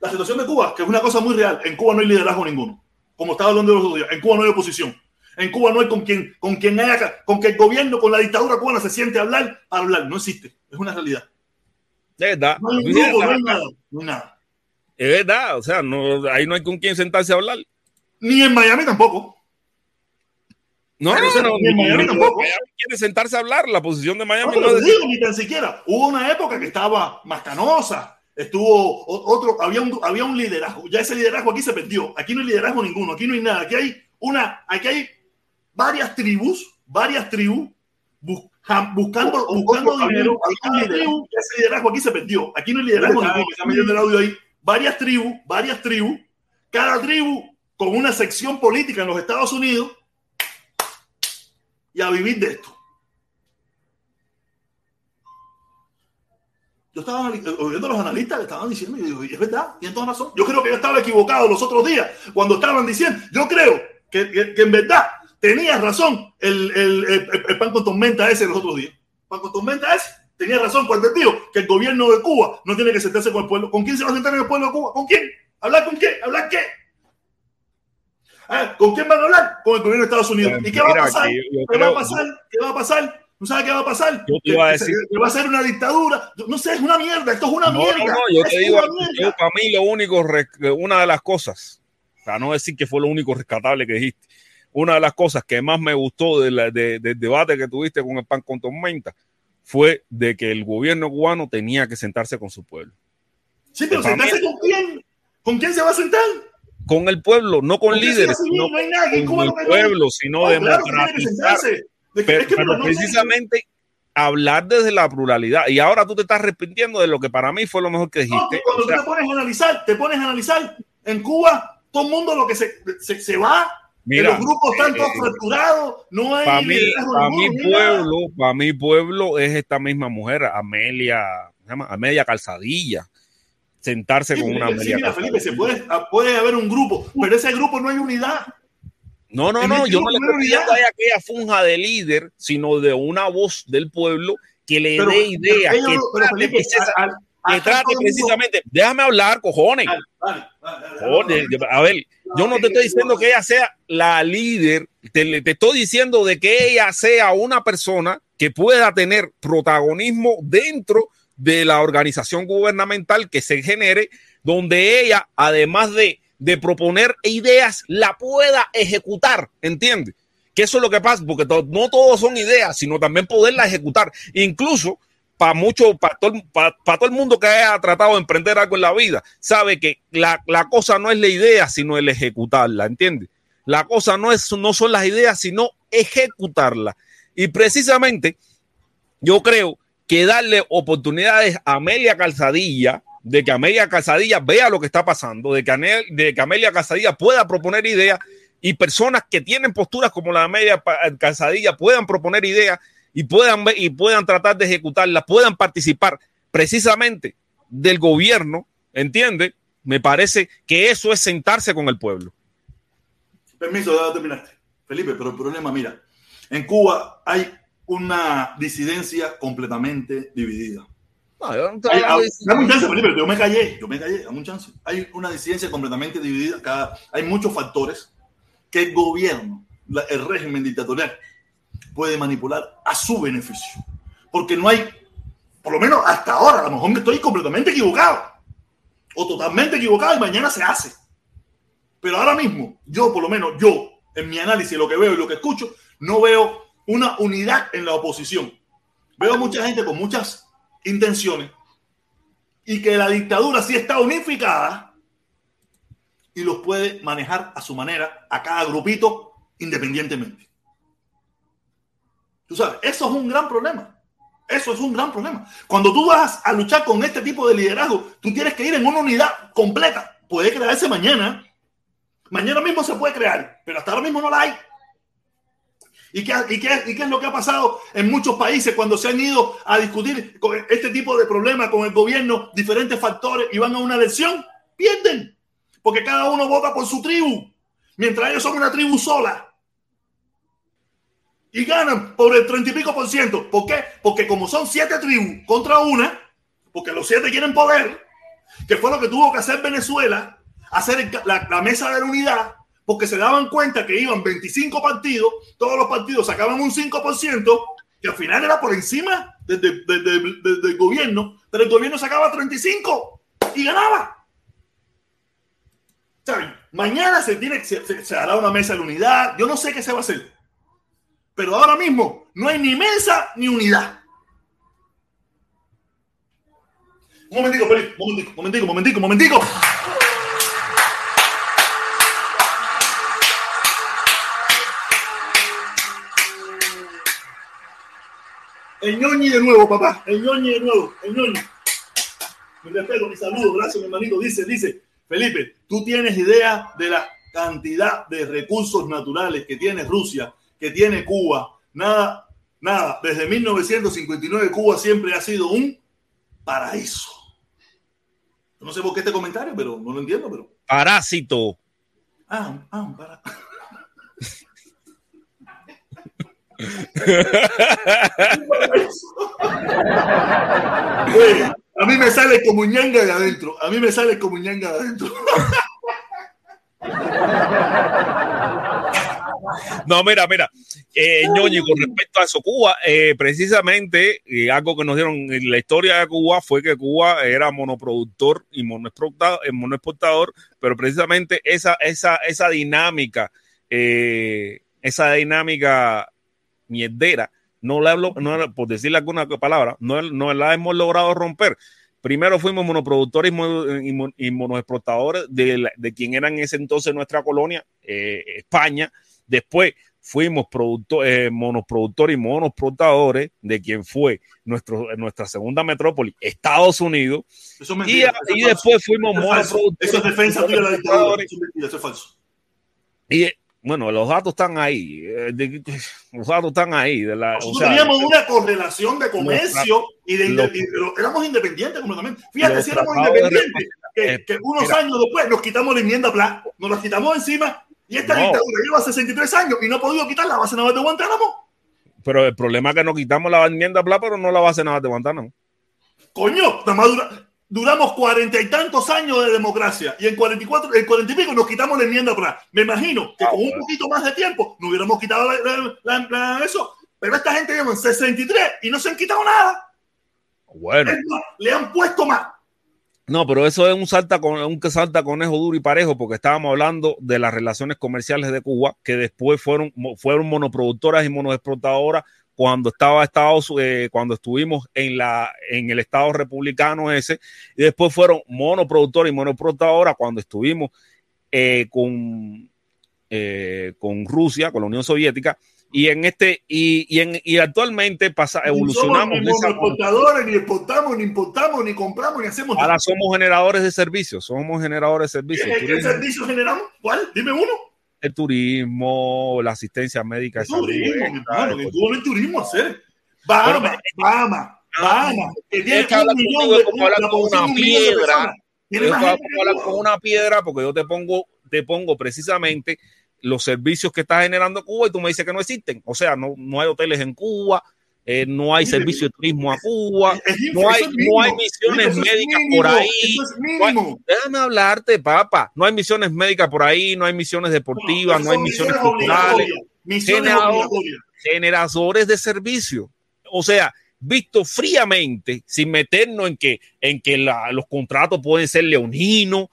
[SPEAKER 1] La situación de Cuba, que es una cosa muy real, en Cuba no hay liderazgo ninguno. Como estaba hablando de los otros días, en Cuba no hay oposición. En Cuba no hay con quien, con quien haya, con que el gobierno, con la dictadura cubana se siente a hablar, a hablar. No existe. Es una realidad.
[SPEAKER 2] De verdad.
[SPEAKER 1] No hay, grupo, no hay nada. No hay nada.
[SPEAKER 2] Es verdad. O sea, no, ahí no hay con quien sentarse a hablar.
[SPEAKER 1] Ni en Miami tampoco.
[SPEAKER 2] No, no, no, ni en Miami tampoco. Miami quiere sentarse a hablar. La posición de Miami
[SPEAKER 1] no, no digo, ni tan siquiera. Hubo una época que estaba más canosa. Estuvo otro, había un, había un liderazgo. Ya ese liderazgo aquí se perdió. Aquí no hay liderazgo ninguno. Aquí no hay nada. Aquí hay una, aquí hay varias tribus, varias tribus buscando, buscando dinero. Tribu, ese liderazgo aquí se perdió. Aquí no hay liderazgo ninguno. Está el audio ahí. Varias tribus, varias tribus. Cada tribu con una sección política en los Estados Unidos y a vivir de esto. Yo estaba oyendo a los analistas que estaban diciendo, y digo, y es verdad, tienen toda razón. Yo creo que yo estaba equivocado los otros días cuando estaban diciendo, yo creo que, que, que en verdad tenía razón el, el, el, el, pan con tormenta ese los otros días. Pan con tormenta ese tenía razón cuando dijo que el gobierno de Cuba no tiene que sentarse con el pueblo. ¿Con quién se va a sentar en el pueblo de Cuba? ¿Con quién? ¿Hablar con qué? ¿Hablar qué? ¿Ah? ¿Con quién van a hablar? Con el gobierno de Estados Unidos. ¿Y qué va a pasar? ¿Qué va a pasar? ¿Qué va a pasar? ¿Tú sabes qué va a pasar?
[SPEAKER 2] Yo te iba a decir.
[SPEAKER 1] Que va a ser una dictadura. No sé, es una mierda. Esto es una
[SPEAKER 2] no,
[SPEAKER 1] mierda.
[SPEAKER 2] No, no, yo te digo, yo, para mí lo único, una de las cosas, para no decir que fue lo único rescatable que dijiste, una de las cosas que más me gustó de la, de, del debate que tuviste con el PAN con Tormenta fue de que el gobierno cubano tenía que sentarse con su pueblo.
[SPEAKER 1] Sí, pero ¿sentarse con quién? ¿Con quién se va a sentar?
[SPEAKER 2] Con el pueblo, no con líderes, sino no hay nadie, con el pueblo, sino
[SPEAKER 1] oh,
[SPEAKER 2] democratizar.
[SPEAKER 1] Claro,
[SPEAKER 2] pero, pero no precisamente hablar desde la pluralidad. Y ahora tú te estás arrepintiendo de lo que para mí fue lo mejor que dijiste.
[SPEAKER 1] No, cuando o sea, tú te pones a analizar, te pones a analizar, en Cuba todo el mundo lo que se, se, se va Mira, los grupos están todos eh, fracturados, no hay
[SPEAKER 2] para mi, para mi pueblo, para mi pueblo es esta misma mujer, Amelia, se llama? Amelia Calzadilla, sentarse
[SPEAKER 1] sí,
[SPEAKER 2] con una
[SPEAKER 1] sí, mira, Felipe, se puede, puede haber un grupo, pero ese grupo no hay unidad.
[SPEAKER 2] No, no, no, yo no le estoy pidiendo a ella que ella funja de líder, sino de una voz del pueblo que le
[SPEAKER 1] pero,
[SPEAKER 2] dé ideas,
[SPEAKER 1] pero,
[SPEAKER 2] que
[SPEAKER 1] pero,
[SPEAKER 2] trate,
[SPEAKER 1] Felipe,
[SPEAKER 2] al, al, que trate precisamente, déjame hablar, cojones.
[SPEAKER 1] Vale, vale,
[SPEAKER 2] Joder, a ver, yo no te estoy diciendo que ella sea la líder, te, te, estoy diciendo de que ella sea una persona que pueda tener protagonismo dentro de la organización gubernamental que se genere, donde ella, además de, de proponer ideas, la pueda ejecutar, ¿entiendes? Que eso es lo que pasa, porque no todos son ideas, sino también poderla ejecutar. Incluso para mucho, para todo, todo, el mundo que haya tratado de emprender algo en la vida, sabe que la, la cosa no es la idea, sino el ejecutarla, ¿entiendes? La cosa no, es, no son las ideas, sino ejecutarla. Y precisamente yo creo que darle oportunidades a Amelia Calzadilla, de que Amelia Calzadilla vea lo que está pasando, de que, Anel, Amelia Calzadilla pueda proponer ideas y personas que tienen posturas como la de Amelia Calzadilla puedan proponer ideas y puedan y puedan tratar de ejecutarla, puedan participar precisamente del gobierno, ¿entiende? Me parece que eso es sentarse con el pueblo.
[SPEAKER 1] Permiso, ya terminaste. Felipe, pero el problema, mira, en Cuba hay una disidencia completamente dividida.
[SPEAKER 2] No, yo no
[SPEAKER 1] hay, dame un chance, Felipe, yo me callé, yo me callé, dame un chance. Hay una disidencia completamente dividida, cada, hay muchos factores que el gobierno, la, el régimen dictatorial, puede manipular a su beneficio. Porque no hay, por lo menos hasta ahora, a lo mejor me estoy completamente equivocado o totalmente equivocado y mañana se hace. Pero ahora mismo, yo por lo menos, yo, en mi análisis, lo que veo y lo que escucho, no veo una unidad en la oposición. Veo mucha gente con muchas intenciones y que la dictadura sí está unificada y los puede manejar a su manera a cada grupito independientemente. Tú sabes, eso es un gran problema. Eso es un gran problema. Cuando tú vas a luchar con este tipo de liderazgo, tú tienes que ir en una unidad completa. Puede crearse mañana. Mañana mismo se puede crear, pero hasta ahora mismo no la hay. ¿Y qué, y, qué, ¿Y qué, es lo que ha pasado en muchos países cuando se han ido a discutir con este tipo de problemas con el gobierno, diferentes factores, y van a una elección? Pierden, porque cada uno vota por su tribu, mientras ellos son una tribu sola. y ganan por el treinta y pico por ciento. ¿Por qué? Porque como son siete tribus contra una, porque los siete quieren poder, que fue lo que tuvo que hacer Venezuela, hacer la, la mesa de la unidad, porque se daban cuenta que iban 25 partidos, todos los partidos sacaban un 5%, que al final era por encima del de, de, gobierno, pero el gobierno sacaba 35 y ganaba. Mañana se, tiene, se, se, hará una mesa de unidad, yo no sé qué se va a hacer, pero ahora mismo no hay ni mesa ni unidad. Un momentico, un momentico, momentico, momentico, momentico. El ñoñi de nuevo, papá. El ñoñi de nuevo. El ñoñi. Mi respeto, mi saludo. Gracias, mi hermanito. Dice, dice, Felipe, tú tienes idea de la cantidad de recursos naturales que tiene Rusia, que tiene Cuba. Nada, nada. Desde 1959 Cuba siempre ha sido un paraíso. No sé por qué este comentario, pero no lo entiendo, pero.
[SPEAKER 2] Parásito.
[SPEAKER 1] Ah, ah, a mí me sale como ñanga de adentro. A mí me sale como ñanga de adentro.
[SPEAKER 2] No, mira, mira, eh, con respecto a eso, Cuba, eh, precisamente, eh, algo que nos dieron en la historia de Cuba fue que Cuba era monoproductor y eh, monoexportador pero precisamente esa, esa, esa dinámica, esa dinámica mierdera, no la hablo, no, por decirle alguna palabra, no, no la hemos logrado romper. Primero fuimos monoproductores y, monoexportadores de, de, quien era en ese entonces nuestra colonia, eh, España. Después fuimos eh, monoproductores y monoexportadores de quien fue nuestro, nuestra segunda metrópoli, Estados Unidos.
[SPEAKER 1] Eso mentira,
[SPEAKER 2] y, y después fuimos
[SPEAKER 1] monoproductores. Eso es defensa de la dictadura. Eso es, mentira, eso es falso.
[SPEAKER 2] Y bueno, los datos están ahí. Eh, de, los datos están ahí. De la,
[SPEAKER 1] Nosotros o sea, teníamos una correlación de comercio y de, los, éramos independientes completamente. Fíjate, si éramos independientes, que, que, unos mira, años después nos quitamos la enmienda plan, nos la quitamos encima y esta no. dictadura lleva 63 años y no ha podido quitar la base naval de Guantánamo.
[SPEAKER 2] Pero el problema es que nos quitamos la enmienda plan, pero no la base naval de Guantánamo.
[SPEAKER 1] Coño, nada más dura, duramos cuarenta y tantos años de democracia y en cuarenta y cuatro, en cuarenta y pico nos quitamos la enmienda para. Me imagino que ah, con un poquito más de tiempo no hubiéramos quitado la, la, la, eso. Pero esta gente lleva 63 y no se han quitado nada.
[SPEAKER 2] Bueno.
[SPEAKER 1] Más, le han puesto más.
[SPEAKER 2] No, pero eso es un salta con un que salta conejo duro y parejo, porque estábamos hablando de las relaciones comerciales de Cuba, que después fueron, fueron monoproductoras y monoexportadoras cuando estaba Estados, eh, cuando estuvimos en la en el Estado republicano ese, y después fueron monoproductores y monoproductoras cuando estuvimos eh, con, eh, con Rusia, con la Unión Soviética, y en este, y, y, en, y actualmente pasa, evolucionamos.
[SPEAKER 1] Ni somos ni exportadores, ni exportamos, ni importamos, ni compramos, ni hacemos
[SPEAKER 2] Ahora somos generadores de servicios, somos generadores de servicios.
[SPEAKER 1] ¿Qué, ¿qué servicios generamos? ¿Cuál? Dime uno
[SPEAKER 2] el turismo, la asistencia médica.
[SPEAKER 1] El turismo, hermano, que tuvo el turismo hacer. Bahama, Bahama, Bahama, que tiene
[SPEAKER 2] que millón de como hablar con una piedra. Yo hablar con una piedra porque yo te pongo, te pongo precisamente los servicios que está generando Cuba y tú me dices que no existen. O sea, no, no hay hoteles en Cuba, eh, no hay servicio de turismo a Cuba, no hay, no hay misiones médicas por ahí. No hay, déjame hablarte, papá. No hay misiones médicas por ahí, no hay misiones deportivas, no, hay misiones culturales. generadores de servicio. O sea, visto fríamente, sin meternos en que, en que la, los contratos pueden ser leoninos,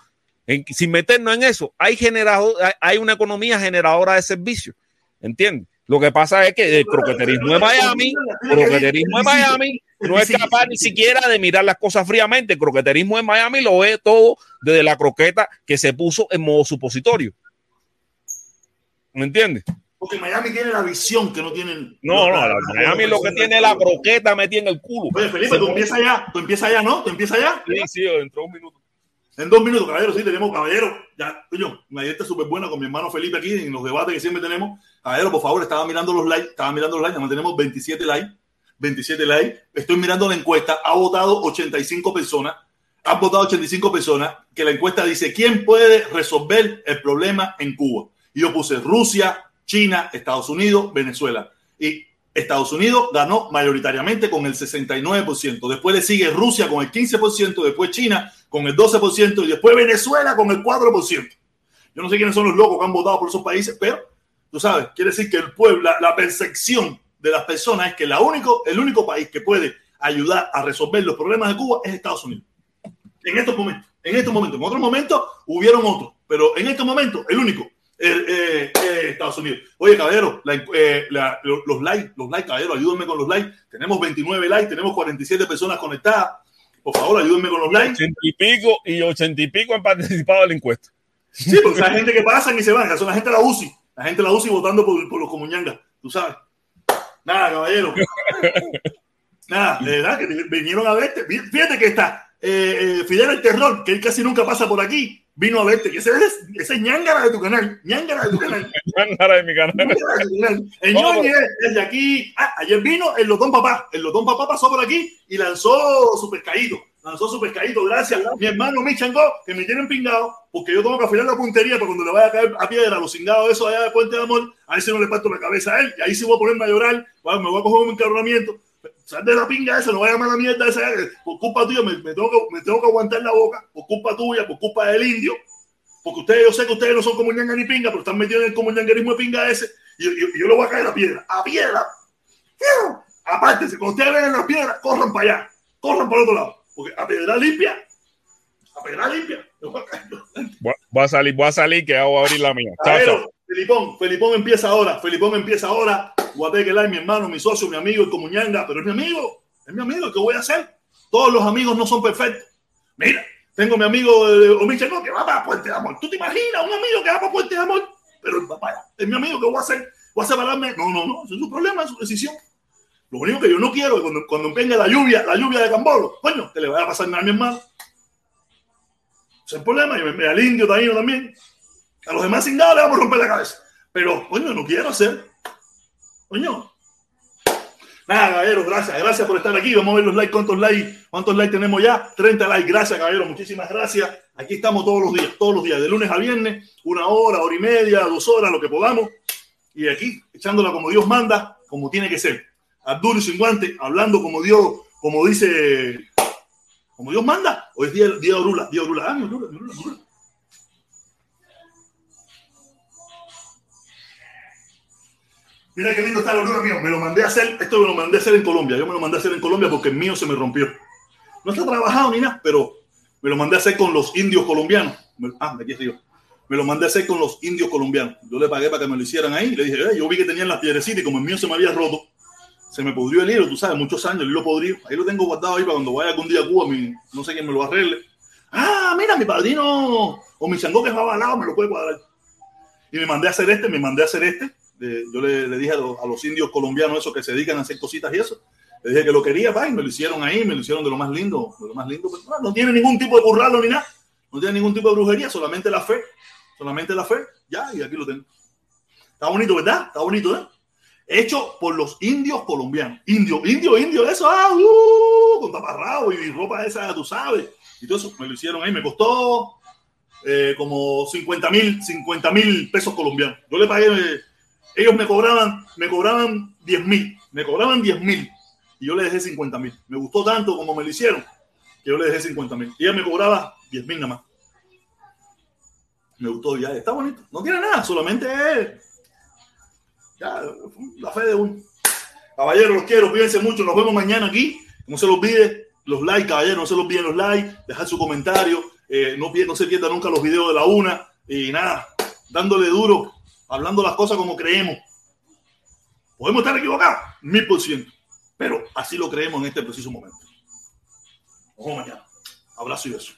[SPEAKER 2] en, sin meternos en eso, hay, generado, hay una economía generadora de servicios. ¿Entiendes? Lo que pasa es que el croqueterismo de Miami, croqueterismo de Miami, no es capaz ni siquiera de mirar las cosas fríamente. El croqueterismo de Miami lo ve todo desde la croqueta que se puso en modo supositorio. ¿Me entiendes?
[SPEAKER 1] Porque Miami tiene la visión que no tienen.
[SPEAKER 2] No, no, Miami lo que tiene es la croqueta metida en el culo.
[SPEAKER 1] Oye, Felipe, tú empiezas ya, tú empiezas ya, ¿no? Tú empiezas ya.
[SPEAKER 2] Sí, sí, dentro de un minuto.
[SPEAKER 1] En dos minutos, caballero, sí, tenemos caballero. Ya, coño, una dieta súper buena con mi hermano Felipe aquí en los debates que siempre tenemos. Caballero, por favor, estaba mirando los likes, estaba mirando los likes, tenemos 27 likes, 27 likes. Estoy mirando la encuesta, ha votado 85 personas, han votado 85 personas, que la encuesta dice, ¿quién puede resolver el problema en Cuba? Y yo puse Rusia, China, Estados Unidos, Venezuela. Y Estados Unidos ganó mayoritariamente con el 69%. Después le sigue Rusia con el 15%, después China con el 12% y después Venezuela con el 4%. Yo no sé quiénes son los locos que han votado por esos países, pero tú sabes, quiere decir que el pueblo, la, la percepción de las personas es que la único, el único país que puede ayudar a resolver los problemas de Cuba es Estados Unidos. En estos momentos, en estos momentos, en otros momentos hubieron otros, pero en estos momentos el único eh, eh, Estados Unidos. Oye, caballero, la, eh, la, los likes, los likes, caballero, ayúdenme con los likes. Tenemos 29 likes, tenemos 47 personas conectadas. Por favor, ayúdenme con los likes.
[SPEAKER 2] 80 y pico y 80 y pico han participado en la encuesta.
[SPEAKER 1] Sí, porque hay gente que pasan y se van. Son la gente de la UCI. La gente la UCI votando por, por los comuñangas. Tú sabes. Nada, caballero. Nada, de verdad que vinieron a verte. Fíjate que está eh, Fidel el Terror, que él casi nunca pasa por aquí vino a verte, que ese es, ese es ñangara de tu canal, ñangara de tu canal.
[SPEAKER 2] ñangara de mi canal.
[SPEAKER 1] El es de aquí. Ah, ayer vino el Lotón Papá. El Lotón Papá pasó por aquí y lanzó su pescadito. Lanzó su pescadito, gracias. Mi hermano Michango, que me tienen pingado, porque yo tengo que afilar la puntería para cuando le vaya a caer a piedra los cingados eso allá de Puente de Amor, a ver si no le parto la cabeza a él. Y ahí sí voy a ponerme a llorar, bueno, me voy a coger un encarronamiento sal de la pinga esa, no vaya a llamar la mierda esa, por culpa tuya me, tengo que, me tengo que aguantar la boca, por culpa tuya, por culpa del indio, porque ustedes, yo sé que ustedes no son como ñanga ni pinga, pero están metidos en el comunangarismo de pinga ese, y, y, y, yo le voy a caer a piedra, a piedra, apártense, cuando ustedes ven la piedra, corran para allá, corran para el otro lado, porque a piedra limpia, a piedra limpia, voy a,
[SPEAKER 2] voy a salir, voy a salir, que hago abrir la mía.
[SPEAKER 1] Chao. Felipón, Felipón empieza ahora, Felipón empieza ahora. Guateque Lai, mi hermano, mi socio, mi amigo, el comuñanga, pero es mi amigo, es mi amigo, ¿qué voy a hacer? Todos los amigos no son perfectos. Mira, tengo mi amigo eh, Omiche, no, que va para Puente de Amor. ¿Tú te imaginas un amigo que va para Puente de Amor? Pero el papá es mi amigo, ¿qué voy a hacer? ¿Voy a separarme? No, no, no, es su problema, es su decisión. Lo único que yo no quiero es cuando, cuando venga la lluvia, la lluvia de Cambolo, coño, que le vaya a pasar nada a mi hermano. Ese es el problema, y me, al indio también. A los demás sin nada le vamos a romper la cabeza. Pero, coño, no quiero hacer. Coño. Nada, caballero, gracias. Gracias por estar aquí. Vamos a ver los likes. ¿Cuántos likes? ¿Cuántos likes tenemos ya? 30 likes. Gracias, caballero. Muchísimas gracias. Aquí estamos todos los días, todos los días, de lunes a viernes, una hora, hora y media, dos horas, lo que podamos. Y aquí, echándola como Dios manda, como tiene que ser. Abdul sin guante, hablando como Dios, como dice, como Dios manda. Hoy es día, día de Orula, día de Orula. Ah, mi Orula, mi Orula, mi Orula. Mira qué lindo está el olor mío. Me lo mandé a hacer, esto me lo mandé a hacer en Colombia. Yo me lo mandé a hacer en Colombia porque el mío se me rompió. No está trabajado ni nada, pero me lo mandé a hacer con los indios colombianos. Ah, aquí yo. Me lo mandé a hacer con los indios colombianos. Yo le pagué para que me lo hicieran ahí. Le dije, yo vi que tenían las piedrecitas y como el mío se me había roto, se me pudrió el hilo, tú sabes, muchos años, el hilo podrido. Ahí lo tengo guardado ahí para cuando vaya algún día a Cuba, mi, no sé quién me lo arregle. Ah, mira, mi padrino o mi chango que va al lado me lo puede cuadrar. Y me mandé a hacer este, me mandé a hacer este yo le, dije a, lo, a, los indios colombianos esos que se dedican a hacer cositas y eso, le dije que lo quería, pa, y me lo hicieron ahí, me lo hicieron de lo más lindo, de lo más lindo. Pero, no, no, tiene ningún tipo de burralo ni nada, no tiene ningún tipo de brujería, solamente la fe, solamente la fe, ya, y aquí lo tengo. Está bonito, ¿verdad? Está bonito, ¿eh? Hecho por los indios colombianos. Indio, indio, indio, eso, ah, uh, con taparrabo y ropa esa, tú sabes. Y todo eso me lo hicieron ahí, me costó eh, como 50 mil 50 mil pesos colombianos. Yo le pagué eh, ellos me cobraban, me cobraban 10 mil, me cobraban 10 mil y yo le dejé 50 mil. Me gustó tanto como me lo hicieron que yo le dejé 50 mil. Y ella me cobraba 10 mil nada más. Me gustó ya, está bonito. No tiene nada, solamente ya, la fe de uno. Caballeros, los quiero, cuídense mucho. Nos vemos mañana aquí. No se los olvide los likes, caballeros, no se los olviden los likes, dejar su comentario. Eh, no, no se pierda nunca los videos de la una. Y nada, dándole duro hablando las cosas como creemos. Podemos estar equivocados, mil por ciento, pero así lo creemos en este preciso momento. Nos vemos mañana. Abrazo y beso.